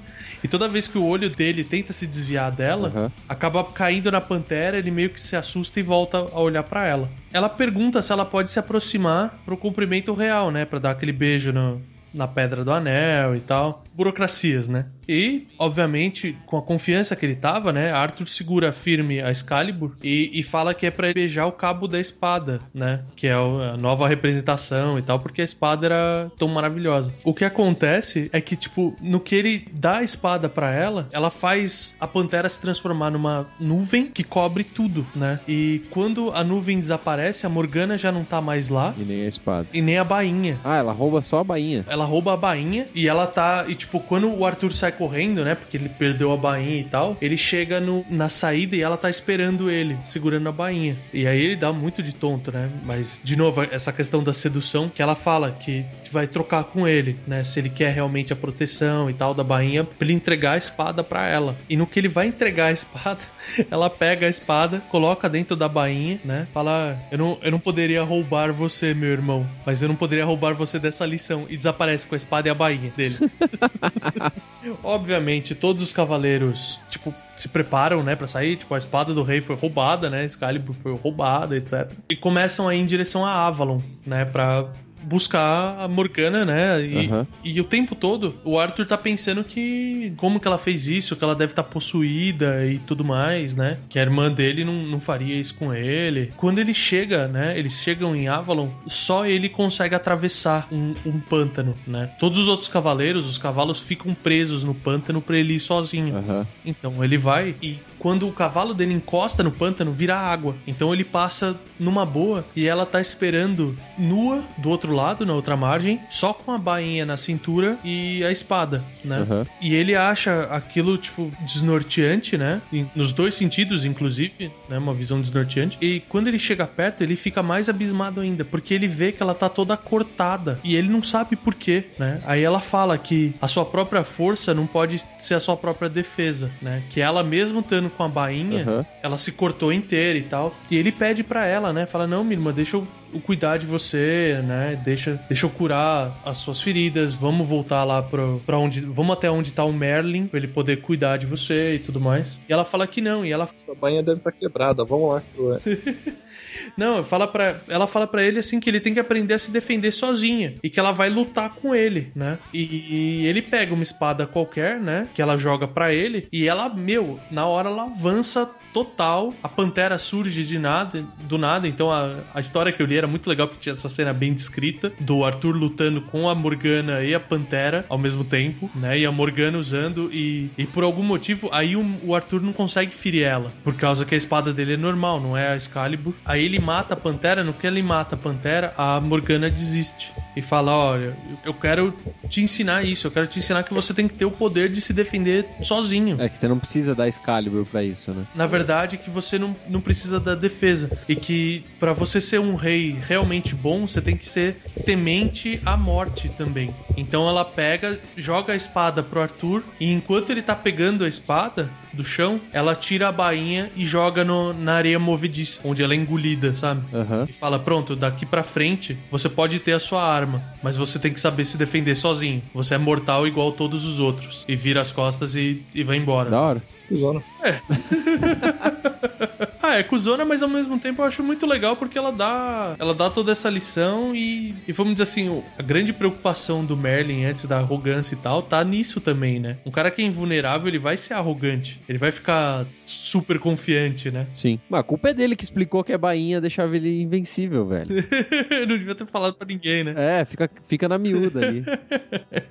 E toda vez que o olho dele tenta se desviar dela, Aham. acaba caindo na pantera, ele meio que se assusta e volta a olhar pra ela. Ela pergunta se ela pode se aproximar pro cumprimento real, né? Pra dar aquele beijo no- na pedra do anel e tal. Burocracias, né? E, obviamente, com a confiança que ele tava, né? Arthur segura firme a Excalibur e, e fala que é pra beijar o cabo da espada, né? Que é a nova representação e tal, porque a espada era tão maravilhosa. O que acontece é que, tipo, no que ele dá a espada pra ela, ela faz a pantera se transformar numa nuvem que cobre tudo, né? E quando a nuvem desaparece, a Morgana já não tá mais lá E nem a espada. e nem a bainha. Ah, ela rouba só a bainha. Ela rouba a bainha e ela tá. E tipo, quando o Arthur sai correndo, né? Porque ele perdeu a bainha e tal, ele chega no, na saída e ela tá esperando ele, segurando a bainha. E aí ele dá muito de tonto, né? Mas, de novo, essa questão da sedução que ela fala que vai trocar com ele, né? Se ele quer realmente a proteção e tal da bainha, pra ele entregar a espada pra ela. E no que ele vai entregar a espada, ela pega a espada, coloca dentro da bainha, né? Fala: eu não, eu não poderia roubar você, meu irmão, mas eu não poderia roubar você dessa lição. E desaparece com a espada e a bainha dele. Obviamente, todos os cavaleiros, tipo, se preparam, né, pra sair. Tipo, a espada do rei foi roubada, né? Excalibur foi roubada, etc. E começam a ir em direção a Avalon, né, pra buscar a Morgana, né? E, Aham. e o tempo todo o Arthur tá pensando que como que ela fez isso, que ela deve estar possuída e tudo mais, né? Que a irmã dele não, não faria isso com ele. Quando ele chega, né? Eles chegam em Avalon, só ele consegue atravessar um, um pântano, né? Todos os outros cavaleiros, os cavalos ficam presos no pântano pra ele ir sozinho. Aham. Então ele vai e quando o cavalo dele encosta no pântano, vira água. Então ele passa numa boa e ela tá esperando nua do outro lado, na outra margem, só com a bainha na cintura e a espada, né? Aham. E ele acha aquilo, tipo, desnorteante, né? Nos dois sentidos, inclusive, né? Uma visão desnorteante. E quando ele chega perto, ele fica mais abismado ainda, porque ele vê que ela tá toda cortada e ele não sabe por quê, né? Aí ela fala que a sua própria força não pode ser a sua própria defesa, né? Que ela mesmo estando com a bainha, Aham. ela se cortou inteira e tal. E ele pede pra ela, né? Fala: "Não, minha irmã, deixa eu cuidar de você, né? Deixa, deixa eu curar as suas feridas, vamos voltar lá pra, pra onde. Vamos até onde tá o Merlin, pra ele poder cuidar de você e tudo mais. E ela fala que não, e ela Essa bainha deve estar quebrada, vamos lá. Cruel. Não, fala pra, ela fala pra ele assim que ele tem que aprender a se defender sozinha e que ela vai lutar com ele, né? E, e ele pega uma espada qualquer, né? Que ela joga pra ele e ela, meu, na hora ela avança total. A pantera surge de nada, do nada. Então a, a história que eu li era muito legal porque tinha essa cena bem descrita do Arthur lutando com a Morgana e a pantera ao mesmo tempo, né? E a Morgana usando e, e por algum motivo aí o, o Arthur não consegue ferir ela por causa que a espada dele é normal, não é a Excalibur. Aí ele mata a pantera. No que ele mata a pantera, a Morgana desiste e fala: Olha, eu quero te ensinar isso. Eu quero te ensinar que você tem que ter o poder de se defender sozinho. É que você não precisa dar Excalibur pra isso, né? Na verdade, que você não, não precisa da defesa. E que pra você ser um rei realmente bom, você tem que ser temente à morte também. Então ela pega, joga a espada pro Arthur, e enquanto ele tá pegando a espada do chão, ela tira a bainha e joga no, na areia movediça, onde ela é engolida, sabe? Aham. E fala: Pronto, daqui pra frente você pode ter a sua arma, mas você tem que saber se defender sozinho. Você é mortal igual todos os outros. E vira as costas e, e vai embora. Da hora. Cusona. Ah, é cuzona, mas ao mesmo tempo eu acho muito legal porque ela dá, ela dá toda essa lição e, e vamos dizer assim, a grande preocupação do Merlin antes da arrogância e tal tá nisso também, né? Um cara que é invulnerável, ele vai ser arrogante, ele vai ficar super confiante, né? Sim. Mas a culpa é dele que explicou que a bainha deixava ele invencível, velho. Não devia ter falado pra ninguém, né? É, fica, fica na miúda ali.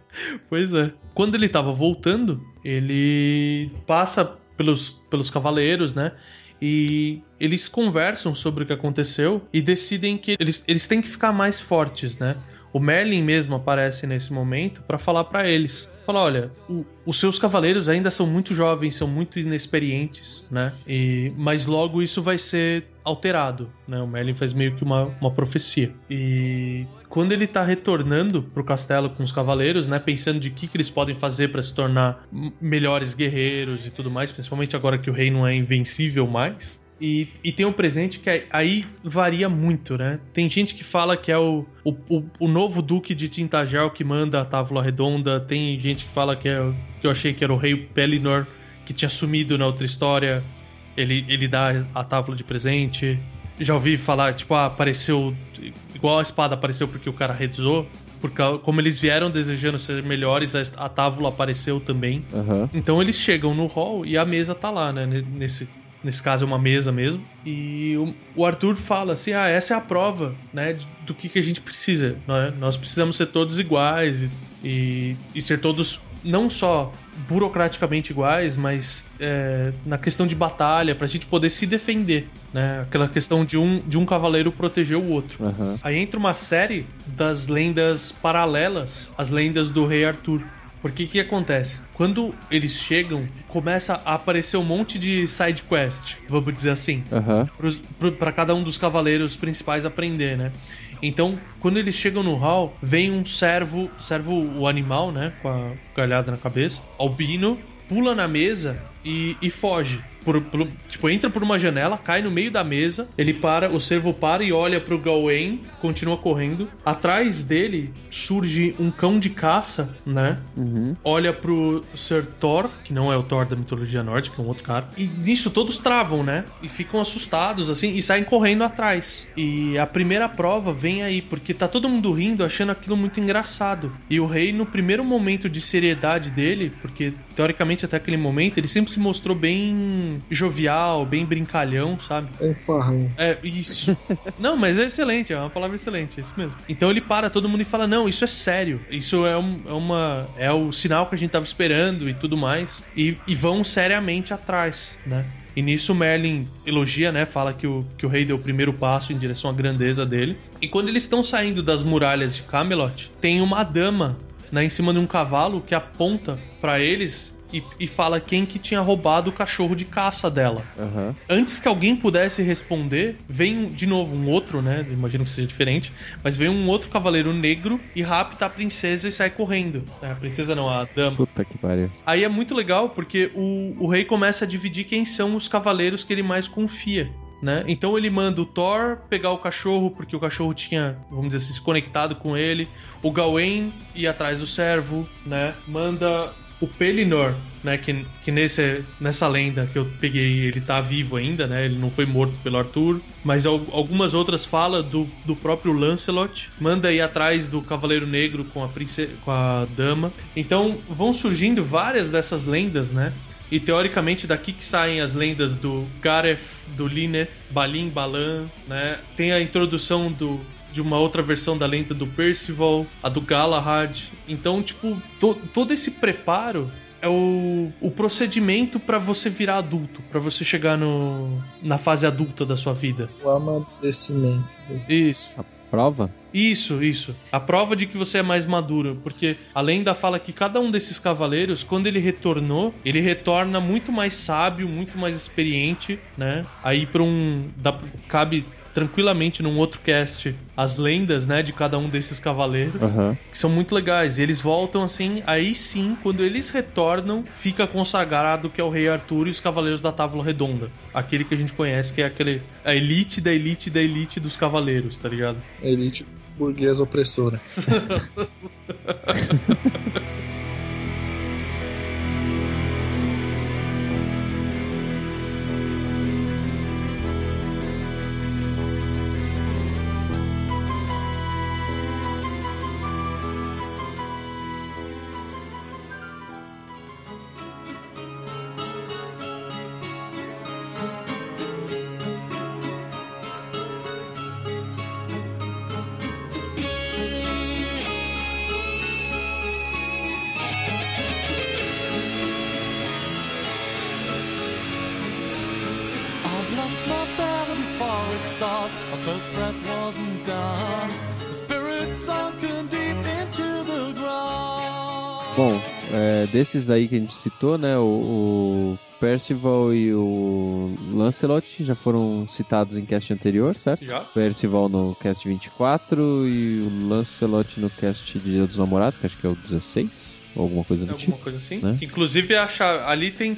Pois é. Quando ele tava voltando, ele passa pelos, pelos cavaleiros, né? E eles conversam sobre o que aconteceu e decidem que eles, eles têm que ficar mais fortes, né? O Merlin mesmo aparece nesse momento pra falar pra eles. Fala, olha, o- os seus cavaleiros ainda são muito jovens, são muito inexperientes, né? E, mas logo isso vai ser alterado, né? O Merlin faz meio que uma, uma profecia. E quando ele tá retornando pro castelo com os cavaleiros, né? Pensando de que, que eles podem fazer pra se tornar melhores guerreiros e tudo mais, principalmente agora que o rei não é invencível mais. E, e tem um presente que é- aí varia muito, né? Tem gente que fala que é o, o, o, novo duque de Tintagel que manda a tábua redonda. Tem gente que fala que é que eu achei que era o rei Pellinor que tinha sumido na outra história. Ele, ele dá a tábua de presente. Já ouvi falar, tipo, ah, apareceu. Igual a espada apareceu porque o cara rezou. Porque como eles vieram desejando ser melhores, a, a tábua apareceu também. Aham. Então eles chegam no hall e a mesa tá lá, né? Nesse, nesse caso é uma mesa mesmo. E o, Arthur fala assim: ah, essa é a prova, né? Do que, que a gente precisa. Né? Nós precisamos ser todos iguais e, e, e ser todos não só burocraticamente iguais, mas é, na questão de batalha, pra gente poder se defender. Né? Aquela questão de um, de um cavaleiro proteger o outro. Aham. Aí entra uma série das lendas paralelas às lendas do rei Arthur. Porque o que acontece? Quando eles chegam, começa a aparecer um monte de side quest, vamos dizer assim, Aham. para cada um dos cavaleiros principais aprender, né? Então, quando eles chegam no hall, vem um servo, servo o animal, né, com a galhada na cabeça, albino, pula na mesa e, e foge. Por- por- tipo, entra por uma janela, cai no meio da mesa, ele para, o servo para e olha pro Gawain, continua correndo. Atrás dele surge um cão de caça, né? Uhum. olha pro Sir Thor, que não é o Thor da mitologia nórdica, é um outro cara. E nisso todos travam, né? E ficam assustados, assim, e saem correndo atrás. E a primeira prova vem aí, porque tá todo mundo rindo, achando aquilo muito engraçado. E o rei, no primeiro momento de seriedade dele, porque teoricamente até aquele momento ele sempre se mostrou bem jovial, bem brincalhão, sabe? É um farrão. É, isso. Não, mas é excelente, é uma palavra excelente, é isso mesmo. Então ele para todo mundo e fala: Não, isso é sério. Isso é, um- é uma. É o sinal que a gente tava esperando e tudo mais. E, e vão seriamente atrás, né? E nisso o Merlin elogia, né? Fala que o, que o rei deu o primeiro passo em direção à grandeza dele. E quando eles estão saindo das muralhas de Camelot, tem uma dama né, em cima de um cavalo que aponta pra eles e, e fala quem que tinha roubado o cachorro de caça dela. Aham. Antes que alguém pudesse responder, vem de novo um outro, né? Imagino que seja diferente, mas vem um outro cavaleiro negro e rapta a princesa e sai correndo. É, A princesa não, a dama. Puta que pariu. Aí é muito legal porque o, o rei começa a dividir quem são os cavaleiros que ele mais confia. né? Então ele manda o Thor pegar o cachorro, porque o cachorro tinha, vamos dizer assim, se conectado com ele. O Gawain ir atrás do servo, né? Manda o Pelinor, né, que, que nesse, nessa lenda que eu peguei, ele tá vivo ainda, né, ele não foi morto pelo Arthur, mas al- algumas outras fala do, do próprio Lancelot, manda ir atrás do Cavaleiro Negro com a, prince, com a dama. Então vão surgindo várias dessas lendas, né, e teoricamente daqui que saem as lendas do Gareth, do Lineth, Balin, Balan, né, tem a introdução do de uma outra versão da lenda do Percival, a do Galahad. Então, tipo, to- todo esse preparo é o, o procedimento pra você virar adulto, pra você chegar no, na fase adulta da sua vida. O amadurecimento. Isso. Prova? Isso, isso. A prova de que você é mais maduro, porque a lenda fala que cada um desses cavaleiros, quando ele retornou, ele retorna muito mais sábio, muito mais experiente, né? Aí para um dá, cabe tranquilamente num outro cast as lendas, né, de cada um desses cavaleiros, Aham. que são muito legais. E eles voltam assim, aí sim, quando eles retornam, fica consagrado que é o Rei Arthur e os Cavaleiros da Távola Redonda. Aquele que a gente conhece, que é aquele a elite da elite da elite dos cavaleiros, tá ligado? Elite burguesa opressora. Bom, é, desses aí que a gente citou, né? O, o Percival e o Lancelot já foram citados em cast anterior, certo? Já. Percival no cast 24 e o Lancelot no cast de Dia dos Namorados, que acho que é o 16, ou alguma coisa do Alguma tipo. coisa assim. né? Inclusive, acha, ali tem.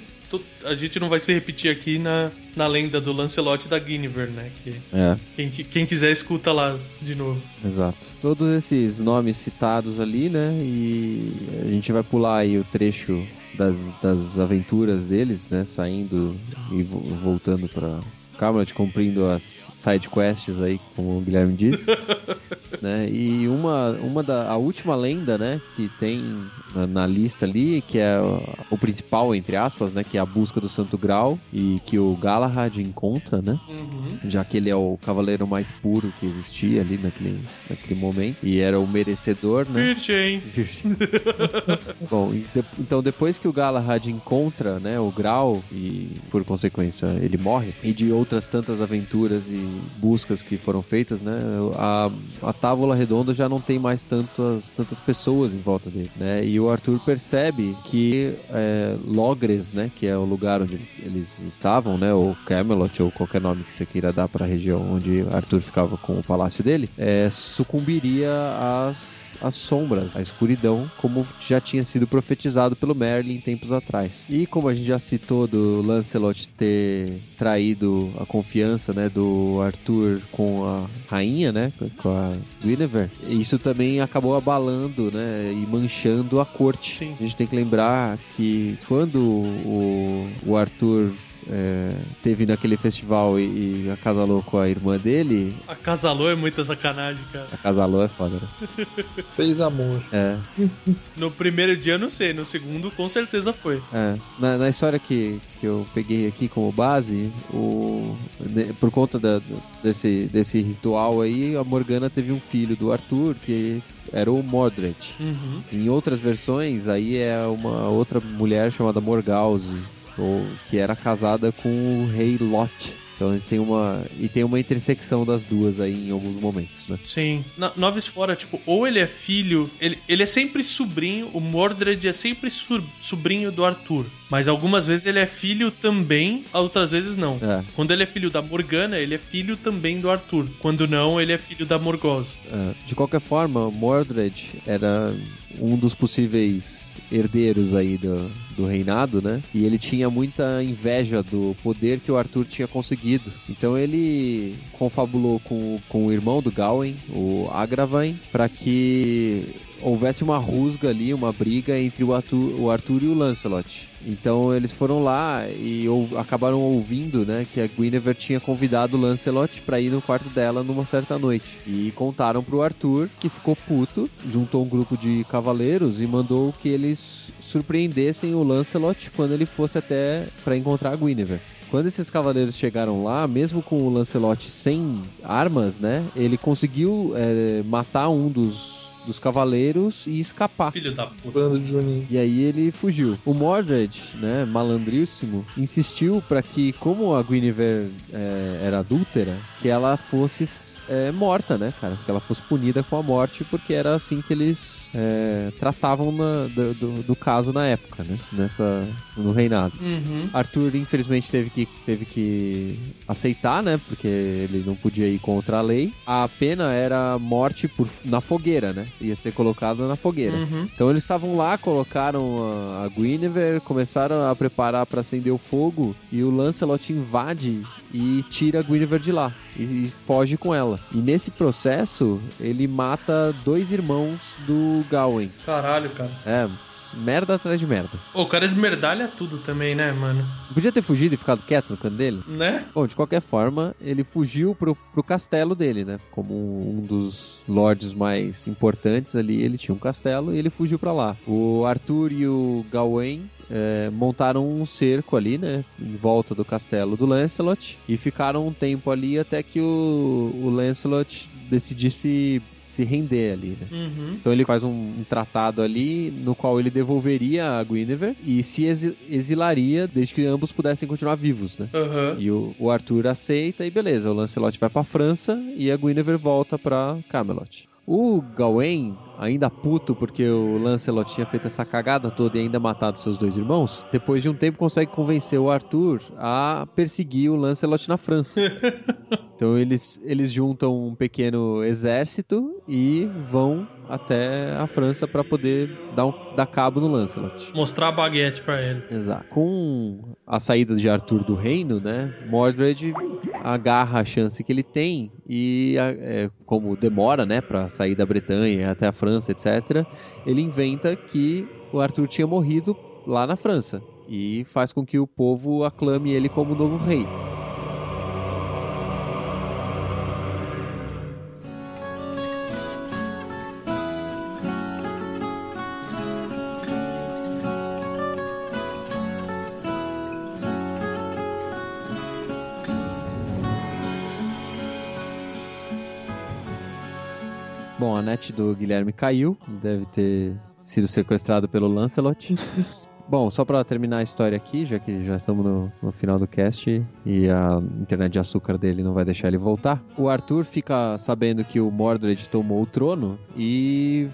A gente não vai se repetir aqui na, na lenda do Lancelot e da Guinevere, né? Que, É, quem, quem quiser escuta lá de novo. exato. Todos esses nomes citados ali, né? E a gente vai pular aí o trecho das, das aventuras deles, né? Saindo e vo- voltando pra Camelot, cumprindo as side quests aí, como o Guilherme disse. né? E uma, uma da a última lenda, né, que tem na, na lista ali, que é o, principal entre aspas, né, que é a busca do Santo Grau e que o Galahad encontra, né? Uhum. Já que ele é o cavaleiro mais puro que existia ali naquele, naquele momento e era o merecedor, né? Virgem. Bom, e de- então depois que o Galahad encontra, né, o Grau e por consequência ele morre, e de outras tantas aventuras e buscas que foram feitas, né, a, a Távola Redonda já não tem mais tantas, tantas pessoas em volta dele, né, e o Arthur percebe que é, Logres, né, que é o lugar onde eles estavam, né, ou Camelot ou qualquer nome que você queira dar para a região onde Arthur ficava com o palácio dele, é, sucumbiria às as sombras, a escuridão, como já tinha sido profetizado pelo Merlin tempos atrás. E como a gente já citou do Lancelot ter traído a confiança, né, do Arthur com a rainha, né, com a Guinevere, isso também acabou abalando, né, e manchando a corte. Sim. A gente tem que lembrar que quando o, o Arthur é, teve naquele festival e, e acasalou com a irmã dele, Acasalou é muita sacanagem, cara. acasalou é foda, né? Fez amor. É, No primeiro dia eu não sei, no segundo com certeza foi. É, na, na história que, que eu peguei aqui como base, o, ne- por conta da- desse, desse ritual aí, a Morgana teve um filho do Arthur, que era o Mordred. Uhum. Em outras versões, aí é uma outra mulher chamada Morgause, ou, que era casada com o rei Lot. Então eles têm uma. E tem uma intersecção das duas aí em alguns momentos, né? Sim. Na, Noves fora, tipo, ou ele é filho. Ele, ele é sempre sobrinho. O Mordred é sempre sur- sobrinho do Arthur. Mas algumas vezes ele é filho também, outras vezes não. É. Quando ele é filho da Morgana, ele é filho também do Arthur. Quando não, ele é filho da Morgause. É, de qualquer forma, Mordred era um dos possíveis herdeiros aí do, do reinado, né? E ele tinha muita inveja do poder que o Arthur tinha conseguido. Então ele confabulou com, com o irmão do Gawain, o Agravain, para que houvesse uma rusga ali, uma briga entre o Arthur, o Arthur e o Lancelot. Então eles foram lá e ou, acabaram ouvindo, né, que a Guinevere tinha convidado o Lancelot para ir no quarto dela numa certa noite. E contaram pro Arthur, que ficou puto, juntou um grupo de cavaleiros e mandou que eles surpreendessem o Lancelot quando ele fosse até para encontrar a Guinevere. Quando esses cavaleiros chegaram lá, mesmo com o Lancelot sem armas, né, ele conseguiu é, matar um dos dos cavaleiros e escapar. Filho da puta. Bando de Juninho. E aí ele fugiu. O Mordred, né, malandríssimo, insistiu para que, como a Guinevere é, era adúltera, que ela fosse é, morta, né, cara? Que ela fosse punida com a morte, porque era assim que eles é, tratavam na- do, do- do caso na época, né? Nessa, no reinado. Uhum. Arthur, infelizmente, teve que, teve que aceitar, né? Porque ele não podia ir contra a lei. A pena era morte por, na fogueira, né? Ia ser colocado na fogueira. Uhum. Então eles estavam lá, colocaram a, a Guinevere, começaram a preparar para acender o fogo e o Lancelot invade e tira a Guinevere de lá e, e foge com ela. E nesse processo ele mata dois irmãos do Gawain. Caralho, cara. É, merda atrás de merda. O cara esmerdalha tudo também, né, mano? Podia ter fugido e ficado quieto no canto dele? Né? Bom, de qualquer forma, ele fugiu pro, pro castelo dele, né? Como um dos lords mais importantes ali, ele tinha um castelo e ele fugiu pra lá. O Arthur e o Gawain eh, montaram um cerco ali, né? Em volta do castelo do Lancelot e ficaram um tempo ali até que o, o Lancelot decidisse se render ali, né? Uhum. Então ele faz um, um tratado ali no qual ele devolveria a Guinevere e se exi- exilaria desde que ambos pudessem continuar vivos, né? Aham. E o, o Arthur aceita e beleza, o Lancelot vai pra França e a Guinevere volta pra Camelot. O Gawain, ainda puto porque o Lancelot tinha feito essa cagada toda e ainda matado seus dois irmãos, depois de um tempo consegue convencer o Arthur a perseguir o Lancelot na França. Então eles, eles juntam um pequeno exército e vão até a França para poder dar, um, dar cabo no Lancelot. Mostrar a baguete pra ele. Exato. Com a saída de Arthur do reino, né? Mordred agarra a chance que ele tem e, é, como demora, né, para sair da Bretanha até a França, etc. Ele inventa que o Arthur tinha morrido lá na França e faz com que o povo aclame ele como novo rei. Net do Guilherme caiu, deve ter sido sequestrado pelo Lancelot. Bom, só pra terminar a história aqui, já que já estamos no, no final do cast e a internet de açúcar dele não vai deixar ele voltar. O Arthur fica sabendo que o Mordred tomou o trono e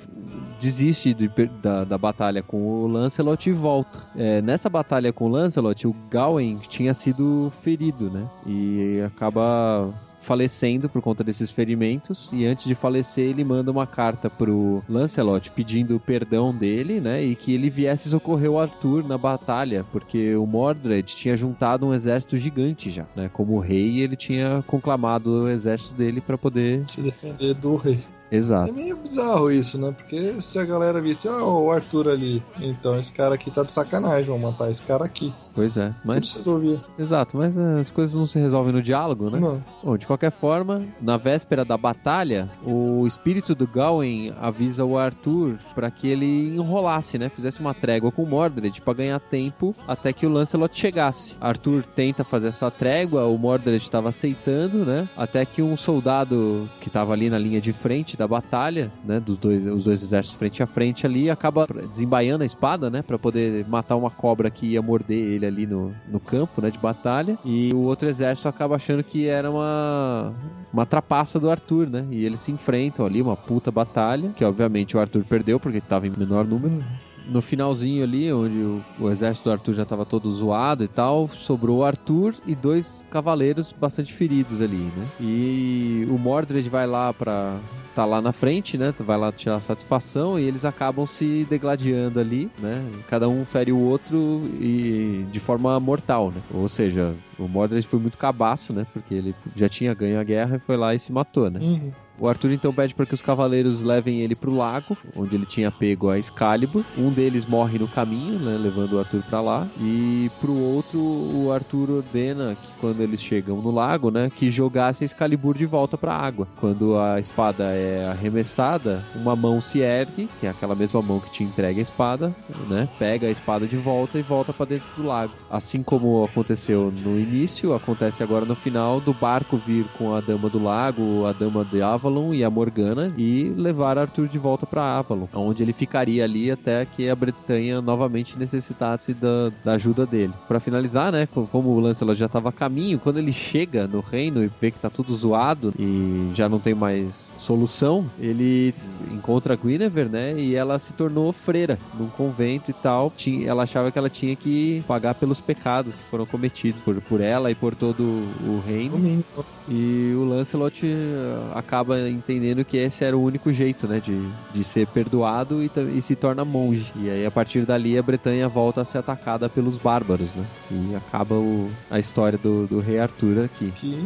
desiste de da, da batalha com o Lancelot e volta. É, nessa batalha com o Lancelot, o Gawain tinha sido ferido, né? E acaba falecendo por conta desses ferimentos e antes de falecer ele manda uma carta pro Lancelot pedindo perdão dele, né, e que ele viesse socorrer o Arthur na batalha, porque o Mordred tinha juntado um exército gigante já, né, como rei ele tinha conclamado o exército dele para poder Se defender do rei. É Exato. meio bizarro isso, né? Porque se a galera visse, ah, o Arthur ali, então esse cara aqui tá de sacanagem, vamos matar esse cara aqui. Pois é, Tudo mas se resolvia. exato, mas as coisas não se resolvem no diálogo, né? Não. Bom, de qualquer forma, na véspera da batalha, o espírito do Gawain avisa o Arthur para que ele enrolasse, né? Fizesse uma trégua com o Mordred para ganhar tempo até que o Lancelot chegasse. Arthur tenta fazer essa trégua, o Mordred estava aceitando, né? Até que um soldado que estava ali na linha de frente da batalha, né? Dos dois, os dois exércitos frente a frente ali, acaba desembaiando a espada, né? Para poder matar uma cobra que ia morder ele ali no, no campo, né? De batalha. E o outro exército acaba achando que era uma uma trapaça do Arthur, né? E eles se enfrentam ali, uma puta batalha, que obviamente o Arthur perdeu porque estava em menor número. No finalzinho ali, onde o, o exército do Arthur já estava todo zoado e tal, sobrou o Arthur e dois cavaleiros bastante feridos ali, né? E o Mordred vai lá pra tá lá na frente, né? Vai lá tirar satisfação e eles acabam se degladiando ali, né? Cada um fere o outro e de forma mortal, né? Ou seja, o Mordred foi muito cabaço, né? Porque ele já tinha ganho a guerra e foi lá e se matou, né? Uhum. O Arthur então pede para que os cavaleiros levem ele pro lago, onde ele tinha pego a Excalibur. Um deles morre no caminho, né, levando o Arthur para lá. E pro outro, o Arthur ordena que quando eles chegam no lago, né, que jogasse a Excalibur de volta para a água. Quando a espada é arremessada, uma mão se ergue, que é aquela mesma mão que te entrega a espada, né, pega a espada de volta e volta para dentro do lago. Assim como aconteceu no início, acontece agora no final do barco vir com a dama do lago, a dama de Avalon e a Morgana e levar Arthur de volta para Avalon, onde ele ficaria ali até que a Bretanha novamente necessitasse da, da ajuda dele. Para finalizar, né, como o Lancelot já estava a caminho, quando ele chega no reino e vê que tá tudo zoado e já não tem mais solução, ele encontra a Guinevere, né, e ela se tornou freira num convento e tal. Ela achava que ela tinha que pagar pelos pecados que foram cometidos por, por ela e por todo o reino. E o Lancelot eh, acaba entendendo que esse era o único jeito, né, de, de ser perdoado e, e se torna monge. E aí, a partir dali, a Bretanha volta a ser atacada pelos bárbaros, né? E acaba o- a história do, do rei Arthur aqui. Que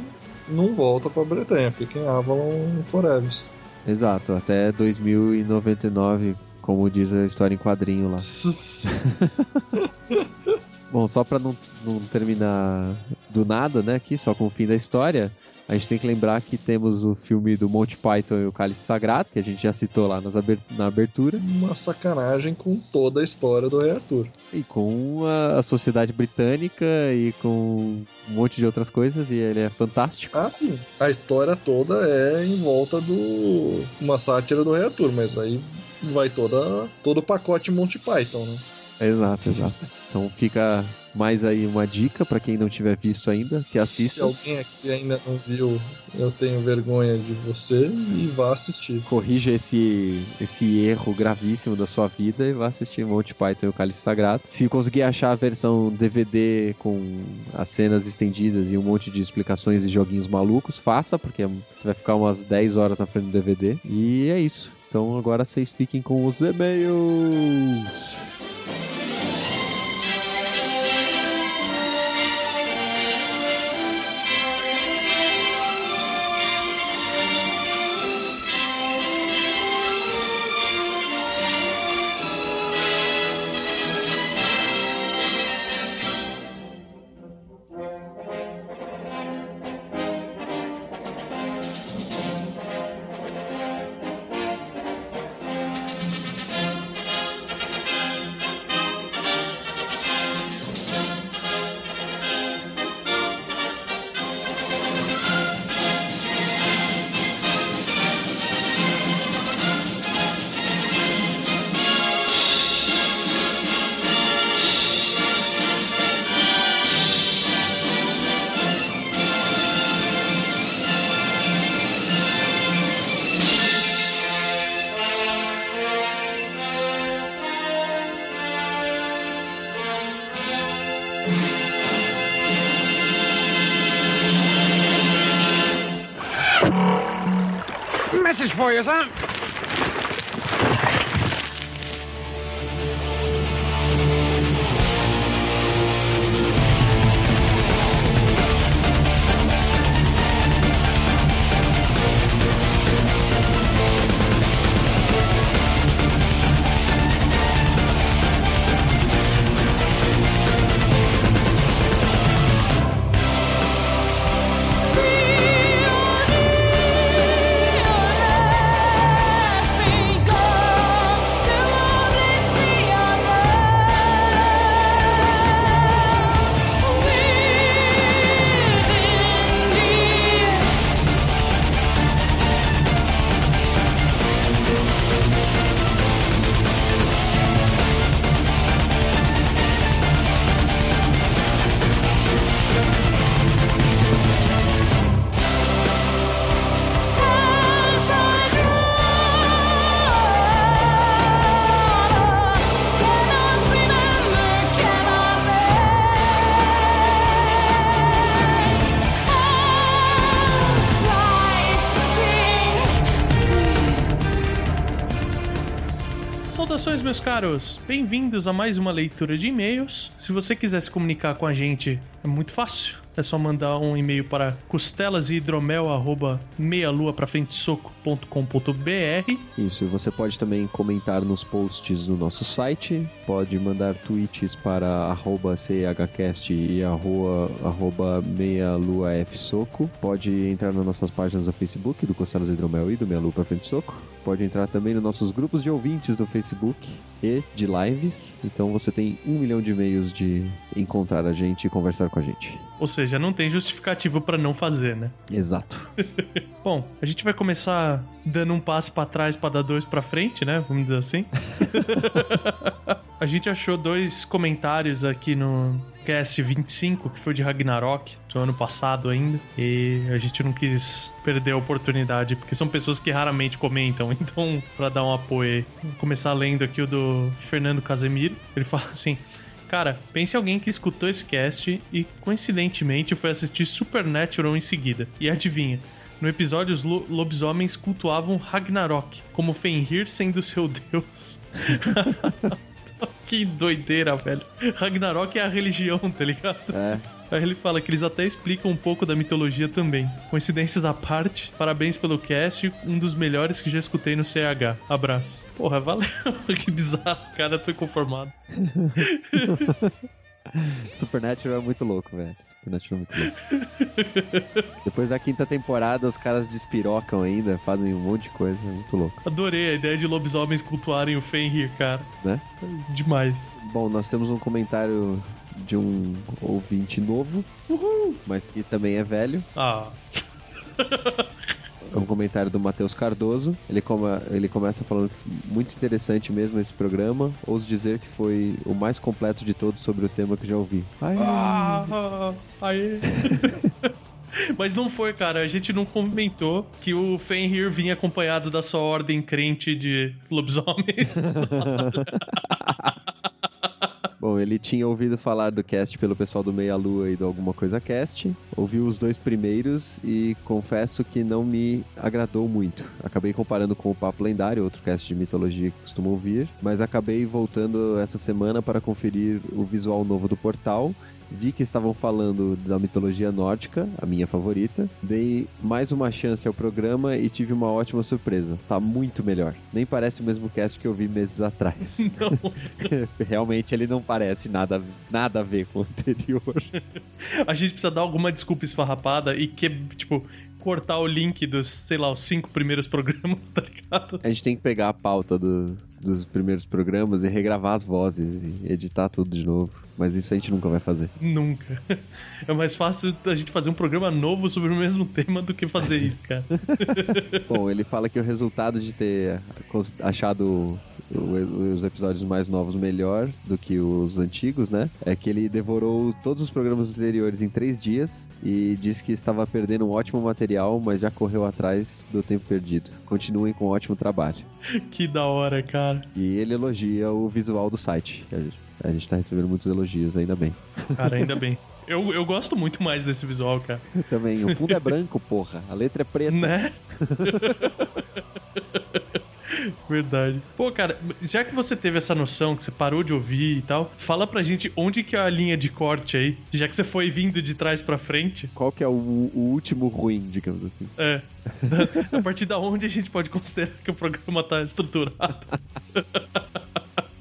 não volta pra Bretanha, fica em Avalon Forever. Exato, até 2099, como diz a história em quadrinho lá. Bom, só pra não, não terminar do nada, né, aqui, só com o fim da história, a gente tem que lembrar que temos o filme do Monty Python e o Cálice Sagrado, que a gente já citou lá nas aber- na abertura, Uma sacanagem com toda a história do Rei Arthur. e com a, a sociedade britânica e com um monte de outras coisas, e ele é fantástico. Ah, sim. A história toda é em volta do. Uma sátira do Rei Arthur, mas aí vai toda todo o pacote Monty Python, né? Exato, exato. Então fica mais aí uma dica pra quem não tiver visto ainda, que Se assista. alguém aqui ainda não viu, eu tenho vergonha de você e vá assistir. corrija esse, esse erro gravíssimo da sua vida e vá assistir Monty Python e o Cálice Sagrado. Se conseguir achar a versão DVD com as cenas estendidas e um monte de explicações e joguinhos malucos, faça, porque você vai ficar umas 10 horas na frente do DVD. E é isso. Então agora vocês fiquem com os e-mails. Caros! Bem-vindos a mais uma leitura de e-mails. Se você quiser se comunicar com a gente, é muito fácil. É só mandar um e-mail para costelas e hidromel arroba meialua pra frente soco.com.br. Isso, e você pode também comentar nos posts do nosso site, pode mandar tweets para arroba CHCast e arroba, arroba meialuafsoco, pode entrar nas nossas páginas do Facebook, do Costelas Hidromel e do Meia Lua pra frente soco, pode entrar também nos nossos grupos de ouvintes do Facebook e de lives, então você tem um milhão de e-mails de encontrar a gente e conversar com a gente. Ou seja, não tem justificativo para não fazer, né? Exato. Bom, a gente vai começar dando um passo para trás para dar dois para frente, né? Vamos dizer assim. a gente achou dois comentários aqui no cast 25, que foi de Ragnarok, do ano passado ainda, e a gente não quis perder a oportunidade, porque são pessoas que raramente comentam, então, para dar um apoio. Vou começar lendo aqui o do Fernando Casemiro. Ele fala assim: Cara, pense alguém que escutou esse cast e coincidentemente foi assistir Supernatural em seguida. E adivinha? No episódio, os lo- lobisomens cultuavam Ragnarok, como Fenrir sendo seu deus. que doideira, velho. Ragnarok é a religião, tá ligado? É, Aí ele fala que eles até explicam um pouco da mitologia também. Coincidências à parte, parabéns pelo cast, um dos melhores que já escutei no CH. Abraço. Porra, valeu. que bizarro, cara, tô inconformado. Supernatural é muito louco, velho. Supernatural é muito louco. Depois da quinta temporada, os caras despirocam ainda, fazem um monte de coisa, é muito louco, Adorei a ideia de lobisomens cultuarem o Fenrir, cara. né? Demais. Bom, nós temos um comentário de um ouvinte novo, mas que também é velho. Ah, É um comentário do Matheus Cardoso. Ele, come- ele começa falando que muito interessante mesmo esse programa. Ouso dizer que foi o mais completo de todos sobre o tema que já ouvi. Ai, ah, aê. Mas não foi, cara. A gente não comentou que o Fenrir vinha acompanhado da sua ordem crente de lobisomens. Bom, ele tinha ouvido falar do cast pelo pessoal do Meia Lua e do Alguma Coisa Cast. Ouviu os dois primeiros e confesso que não me agradou muito. Acabei comparando com o Papo Lendário, outro cast de mitologia que costumo ouvir, mas acabei voltando essa semana para conferir o visual novo do portal. Vi que estavam falando da mitologia nórdica, a minha favorita. Dei mais uma chance ao programa e tive uma ótima surpresa. Tá muito melhor. Nem parece o mesmo cast que eu vi meses atrás. não. Realmente ele não parece nada, nada a ver com o anterior. A gente precisa dar alguma desculpa esfarrapada e que, tipo, cortar o link dos, sei lá, os cinco primeiros programas, tá ligado? A gente tem que pegar a pauta do- dos primeiros programas e regravar as vozes e editar tudo de novo. Mas isso a gente nunca vai fazer. Nunca. É mais fácil a gente fazer um programa novo sobre o mesmo tema do que fazer isso, cara. Bom, ele fala que o resultado de ter achado os episódios mais novos melhor do que os antigos, né? É que ele devorou todos os programas anteriores em três dias e disse que estava perdendo um ótimo material, mas já correu atrás do tempo perdido. Continuem com um ótimo trabalho. Que da hora, cara. E ele elogia o visual do site. A gente, a gente tá recebendo muitos elogios, ainda bem. Cara, ainda bem. Eu, eu gosto muito mais desse visual, cara. Também, o fundo é branco, porra. A letra é preta. Né? Verdade. Pô, cara, já que você teve essa noção, que você parou de ouvir e tal, fala pra gente onde que é a linha de corte aí, já que você foi vindo de trás pra frente. Qual que é o, o último ruim, digamos assim? É. a partir da onde a gente pode considerar que o programa tá estruturado.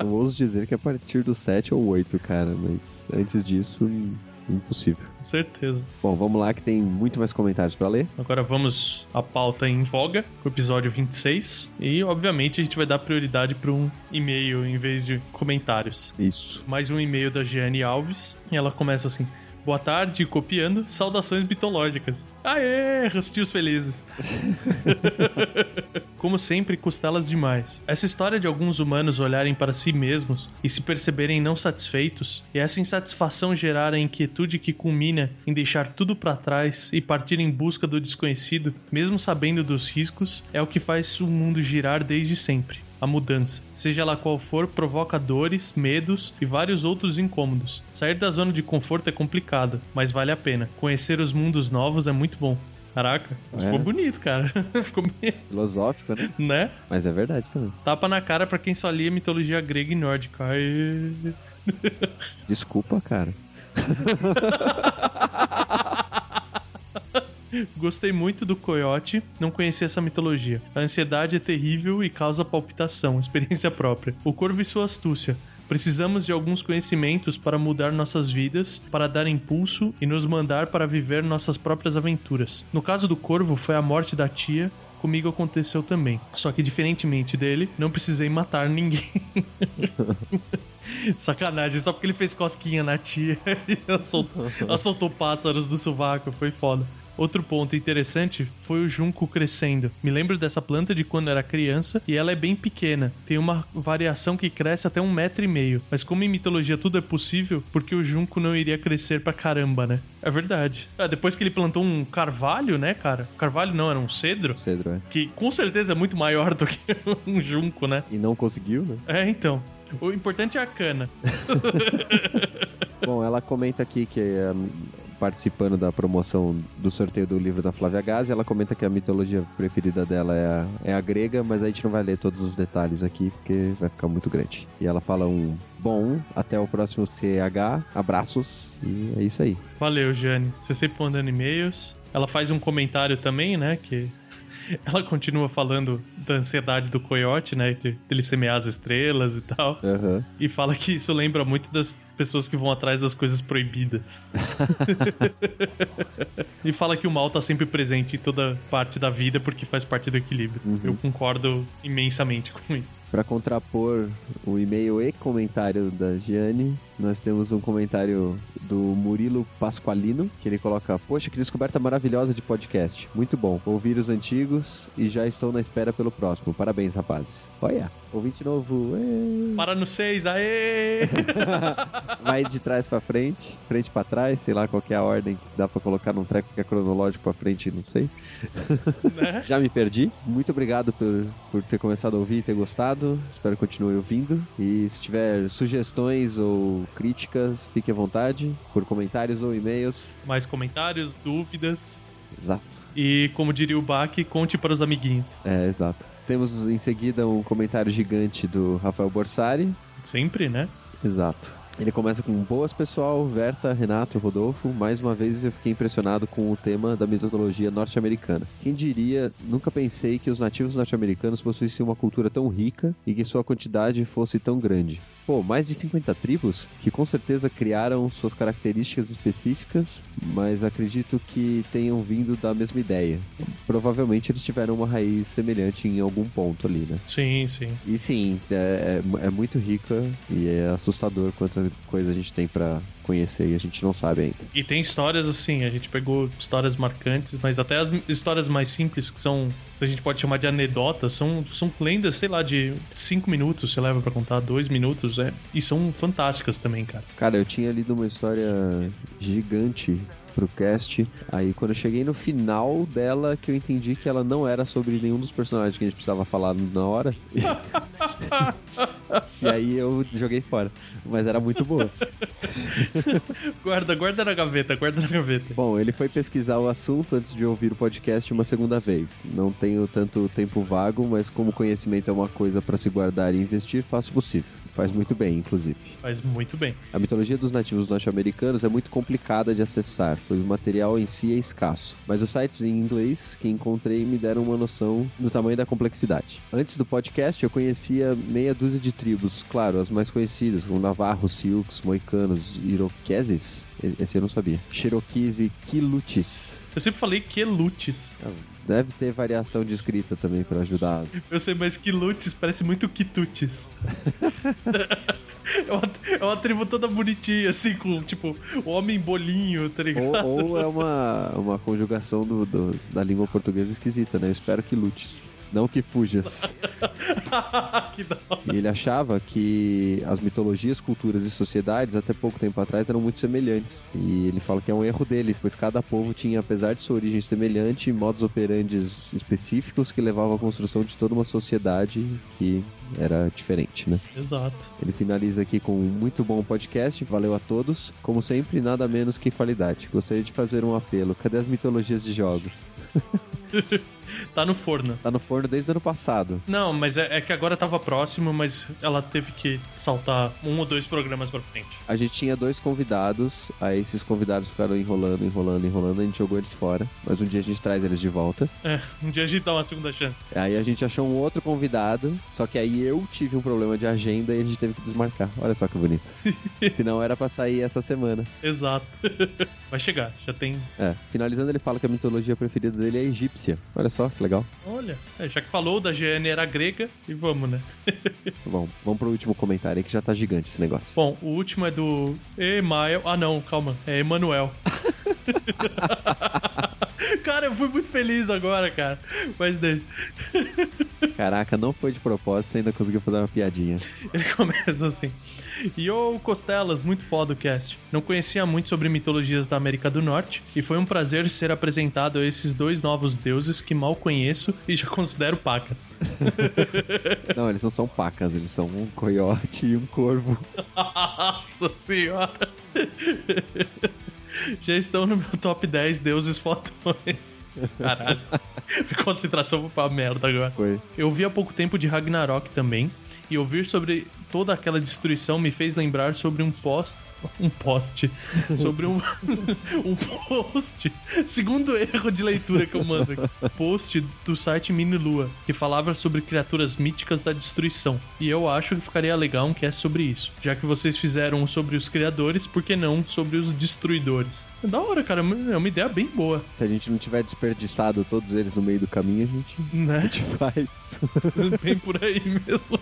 Eu ouso dizer que é a partir do 7 ou 8, cara, mas antes disso, impossível. Com certeza. Bom, vamos lá que tem muito mais comentários pra ler. Agora vamos à pauta em voga, o episódio 26. E, obviamente, a gente vai dar prioridade para um e-mail em vez de comentários. Isso. Mais um e-mail da Giane Alves. E ela começa assim: Boa tarde, copiando. Saudações mitológicas. Aê, rostinhos felizes. Como sempre, costelas demais. Essa história de alguns humanos olharem para si mesmos e se perceberem não satisfeitos, e essa insatisfação gerar a inquietude que culmina em deixar tudo para trás e partir em busca do desconhecido, mesmo sabendo dos riscos, é o que faz o mundo girar desde sempre. A mudança, seja ela qual for, provoca dores, medos e vários outros incômodos. Sair da zona de conforto é complicado, mas vale a pena. Conhecer os mundos novos é muito bom. Caraca, isso É. ficou bonito, cara. ficou meio, Filosófico, né? né? Mas é verdade também. Tapa na cara pra quem só lia mitologia grega e nórdica. Aê. Desculpa, cara. Gostei muito do coiote, não conhecia essa mitologia. A ansiedade é terrível e causa palpitação, experiência própria. O corvo e sua astúcia. Precisamos de alguns conhecimentos para mudar nossas vidas, para dar impulso e nos mandar para viver nossas próprias aventuras. No caso do corvo, foi a morte da tia. Comigo aconteceu também. Só que, diferentemente dele, não precisei matar ninguém. Sacanagem, só porque ele fez cosquinha na tia e soltou, ela soltou pássaros do sovaco, foi foda. Outro ponto interessante foi o junco crescendo. Me lembro dessa planta de quando era criança e ela é bem pequena. Tem uma variação que cresce até um metro e meio. Mas como em mitologia tudo é possível, porque o junco não iria crescer pra caramba, né? É verdade. Ah, depois que ele plantou um carvalho, né, cara? Carvalho não, era um cedro. Cedro, é. Que com certeza é muito maior do que um junco, né? E não conseguiu, né? É, então. O importante é a cana. Bom, ela comenta aqui que é, participando da promoção do sorteio do livro da Flávia Gazi, ela comenta que a mitologia preferida dela é a, é a grega, mas a gente não vai ler todos os detalhes aqui porque vai ficar muito grande. E ela fala um bom, até o próximo CH, abraços, e é isso aí. Valeu, Jane. Você sempre mandando e-mails. Ela faz um comentário também, né? Que ela continua falando da ansiedade do coiote, né? De ele semear as estrelas e tal. Aham. E fala que isso lembra muito das pessoas que vão atrás das coisas proibidas. e fala que o mal tá sempre presente em toda parte da vida porque faz parte do equilíbrio. Eu concordo imensamente com isso. Para contrapor o e-mail e comentário da Gianni, nós temos um comentário do Murilo Pasqualino, que ele coloca: Poxa, que descoberta maravilhosa de podcast. Muito bom. Ouvir os antigos e já estou na espera pelo próximo. Parabéns, rapazes. Olha, ouvinte novo. Para no 6, aê! Vai de trás pra frente, frente pra trás, sei lá qual é a ordem que dá pra colocar num treco que é cronológico pra frente, não sei. né? Já me perdi. Muito obrigado por, por ter começado a ouvir e ter gostado. Espero que continue ouvindo. E se tiver sugestões ou críticas, fique à vontade, por comentários ou e-mails. Mais comentários, dúvidas. Exato. E como diria o Bach, conte para os amiguinhos. É, exato. Temos em seguida um comentário gigante do Rafael Borsari. Sempre, né? Exato. Ele começa com boas pessoal, Verta, Renato, Rodolfo. Mais uma vez eu fiquei impressionado com o tema da mitologia norte-americana. Quem diria, nunca pensei que os nativos norte-americanos possuíssem uma cultura tão rica e que sua quantidade fosse tão grande. Pô, mais de 50 tribos que com certeza criaram suas características específicas, mas acredito que tenham vindo da mesma ideia. Provavelmente eles tiveram uma raiz semelhante em algum ponto ali, né? Sim, sim. E sim, é, é- é muito rica e é assustador quanta coisa a gente tem pra conhecer e a gente não sabe ainda. E tem histórias assim, a gente pegou histórias marcantes, mas até as histórias mais simples, que são, se a gente pode chamar de anedotas, são, são lendas, sei lá, de 5 minutos, você leva pra contar, 2 minutos, é. E são fantásticas também, cara. Cara, eu tinha lido uma história gigante pro cast. Aí quando eu cheguei no final dela, que eu entendi que ela não era sobre nenhum dos personagens que a gente precisava falar na hora. e aí eu joguei fora. Mas era muito boa. Guarda, guarda na gaveta, guarda na gaveta. Bom, ele foi pesquisar o assunto antes de ouvir o podcast uma segunda vez. Não tenho tanto tempo vago, mas como conhecimento é uma coisa para se guardar e investir, faço o possível. Faz muito bem, inclusive. Faz muito bem. A mitologia dos nativos norte-americanos é muito complicada de acessar, pois o material em si é escasso. Mas os sites em inglês que encontrei me deram uma noção do tamanho da complexidade. Antes do podcast, eu conhecia meia dúzia de tribos, claro, as mais conhecidas, como Navarros, Sioux, Moicanos, Iroqueses. Esse eu não sabia. Cherokees e Quilutis. Eu sempre falei quelutes. Deve ter variação de escrita também para ajudar. Eu sei, mas quilutes parece muito quitutes. é, uma, é uma tribo toda bonitinha, assim, com, tipo, o homem bolinho, tá ligado? Ou, ou é uma, uma conjugação do, do- da língua portuguesa esquisita, né? Eu espero que lutes. Não que fujas. que da hora. E ele achava que as mitologias, culturas e sociedades, até pouco tempo atrás, eram muito semelhantes. E ele fala que é um erro dele, pois cada povo tinha, apesar de sua origem semelhante, modos operandes específicos que levavam à construção de toda uma sociedade que era diferente, né? Exato. Ele finaliza aqui com um muito bom podcast. Valeu a todos. Como sempre, nada menos que qualidade. Gostaria de fazer um apelo. Cadê as mitologias de jogos? Tá no forno. Tá no forno desde o ano passado. Não, mas é, é que agora tava próximo, mas ela teve que saltar um ou dois programas pra frente. A gente tinha dois convidados, aí esses convidados ficaram enrolando, enrolando, enrolando, a gente jogou eles fora. Mas um dia a gente traz eles de volta. É, um dia a gente dá uma segunda chance. Aí a gente achou um outro convidado, só que aí eu tive um problema de agenda e a gente teve que desmarcar. Olha só que bonito. Senão era pra sair essa semana. Exato. Vai chegar, já tem. É, finalizando, ele fala que a mitologia preferida dele é a egípcia. Olha só que legal. Olha, é, já que falou da GN era grega, e vamos, né? Bom, vamos pro último comentário aí que já tá gigante esse negócio. Bom, o último é do Emael. Ah, não, calma. É Emanuel. cara, eu fui muito feliz agora, cara. Mas daí. Caraca, não foi de propósito, ainda conseguiu fazer uma piadinha. Ele começa assim. Yo, Costelas, muito foda o cast. Não conhecia muito sobre mitologias da América do Norte e foi um prazer ser apresentado a esses dois novos deuses que mal conheço e já considero pacas. Não, eles não são pacas, eles são um coiote e um corvo. Nossa senhora! Já estão no meu top 10 deuses fotões. Caralho. Concentração foi pra merda agora. Foi. Eu vi há pouco tempo de Ragnarok também, e ouvir sobre toda aquela destruição me fez lembrar sobre um post. Um post. Sobre um. um post. Segundo erro de leitura que eu mando aqui. Post do site Mini Lua, que falava sobre criaturas míticas da destruição. E eu acho que ficaria legal um cast sobre isso. Já que vocês fizeram sobre os criadores, por que não sobre os destruidores? É da hora, cara. É uma ideia bem boa. Se a gente não tiver desperdiçado todos eles no meio do caminho, a gente, a Né? gente faz. Bem por aí mesmo.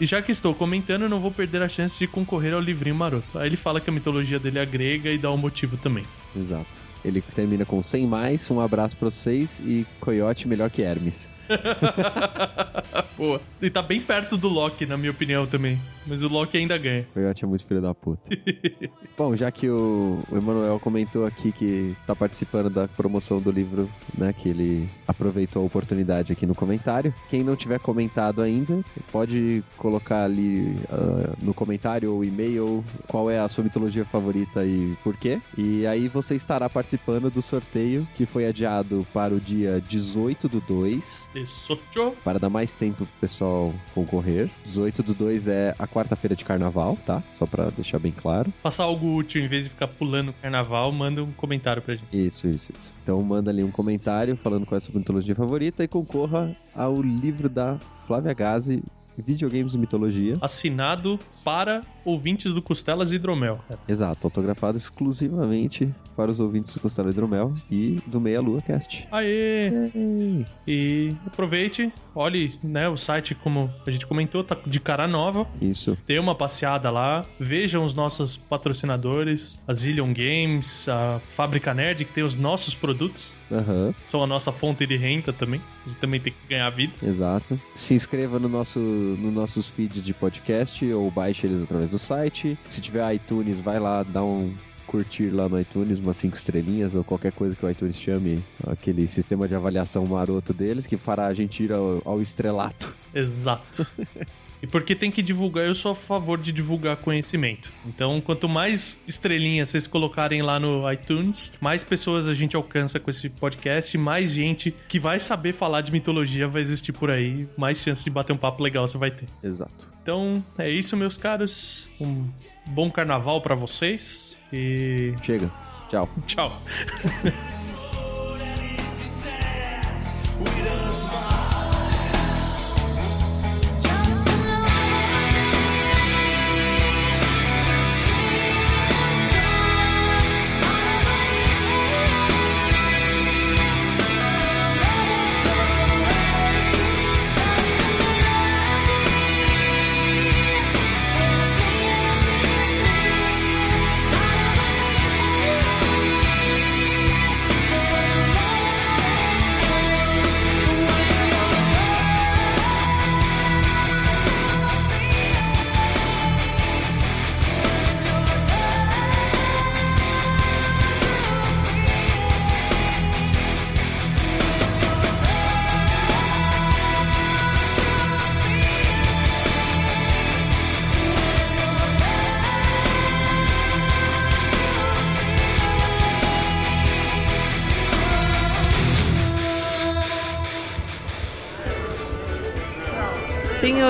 e já que estou comentando, eu não vou perder a chance de concorrer ao livrinho maroto. Aí ele fala que a mitologia dele é grega e dá um motivo também. Exato. Ele termina com 100 mais, um abraço pra vocês e coiote melhor que Hermes. Boa. E tá bem perto do Loki, na minha opinião também. Mas o Loki ainda ganha. Coyote é muito filho da puta. Bom, já que o, o Emanuel comentou aqui que tá participando da promoção do livro, né? Que ele aproveitou a oportunidade aqui no comentário. Quem não tiver comentado ainda, pode colocar ali ah, no comentário ou e-mail qual é a sua mitologia favorita e por quê. E aí você estará participando do sorteio que foi adiado para o dia 18 do 2. Isso. Para dar mais tempo pro pessoal concorrer. 18 do 2 é a quarta-feira de carnaval, tá? Só pra deixar bem claro. Passar algo útil em vez de ficar pulando carnaval, manda um comentário pra gente. Isso, isso, isso. Então manda ali um comentário falando qual é a sua mitologia favorita e concorra ao livro da Flávia Gazi, Videogames e Mitologia. Assinado para ouvintes do Costelas e Hidromel. Exato, autografado exclusivamente para os ouvintes do Costela Hidromel e do Meia Lua Cast. Aê! E aproveite, olhe né, o site, como a gente comentou, tá de cara nova. Isso. Dê uma passeada lá, vejam os nossos patrocinadores, a Zillion Games, a Fábrica Nerd, que tem os nossos produtos, Aham, são a nossa fonte de renda também. A gente também tem que ganhar vida. exato. Se inscreva no nosso, no nossos feeds de podcast ou baixe eles através do site. Se tiver iTunes, vai lá, dá um curtir lá no iTunes, umas cinco estrelinhas ou qualquer coisa que o iTunes chame, aquele sistema de avaliação maroto deles que fará a gente ir ao, ao estrelato. Exato. E porque tem que divulgar, eu sou a favor de divulgar conhecimento. Então, quanto mais estrelinhas vocês colocarem lá no iTunes, mais pessoas a gente alcança com esse podcast, mais gente que vai saber falar de mitologia vai existir por aí, mais chance de bater um papo legal você vai ter. Exato. Então, é isso, meus caros. Um bom carnaval pra vocês e Chega. Tchau. tchau.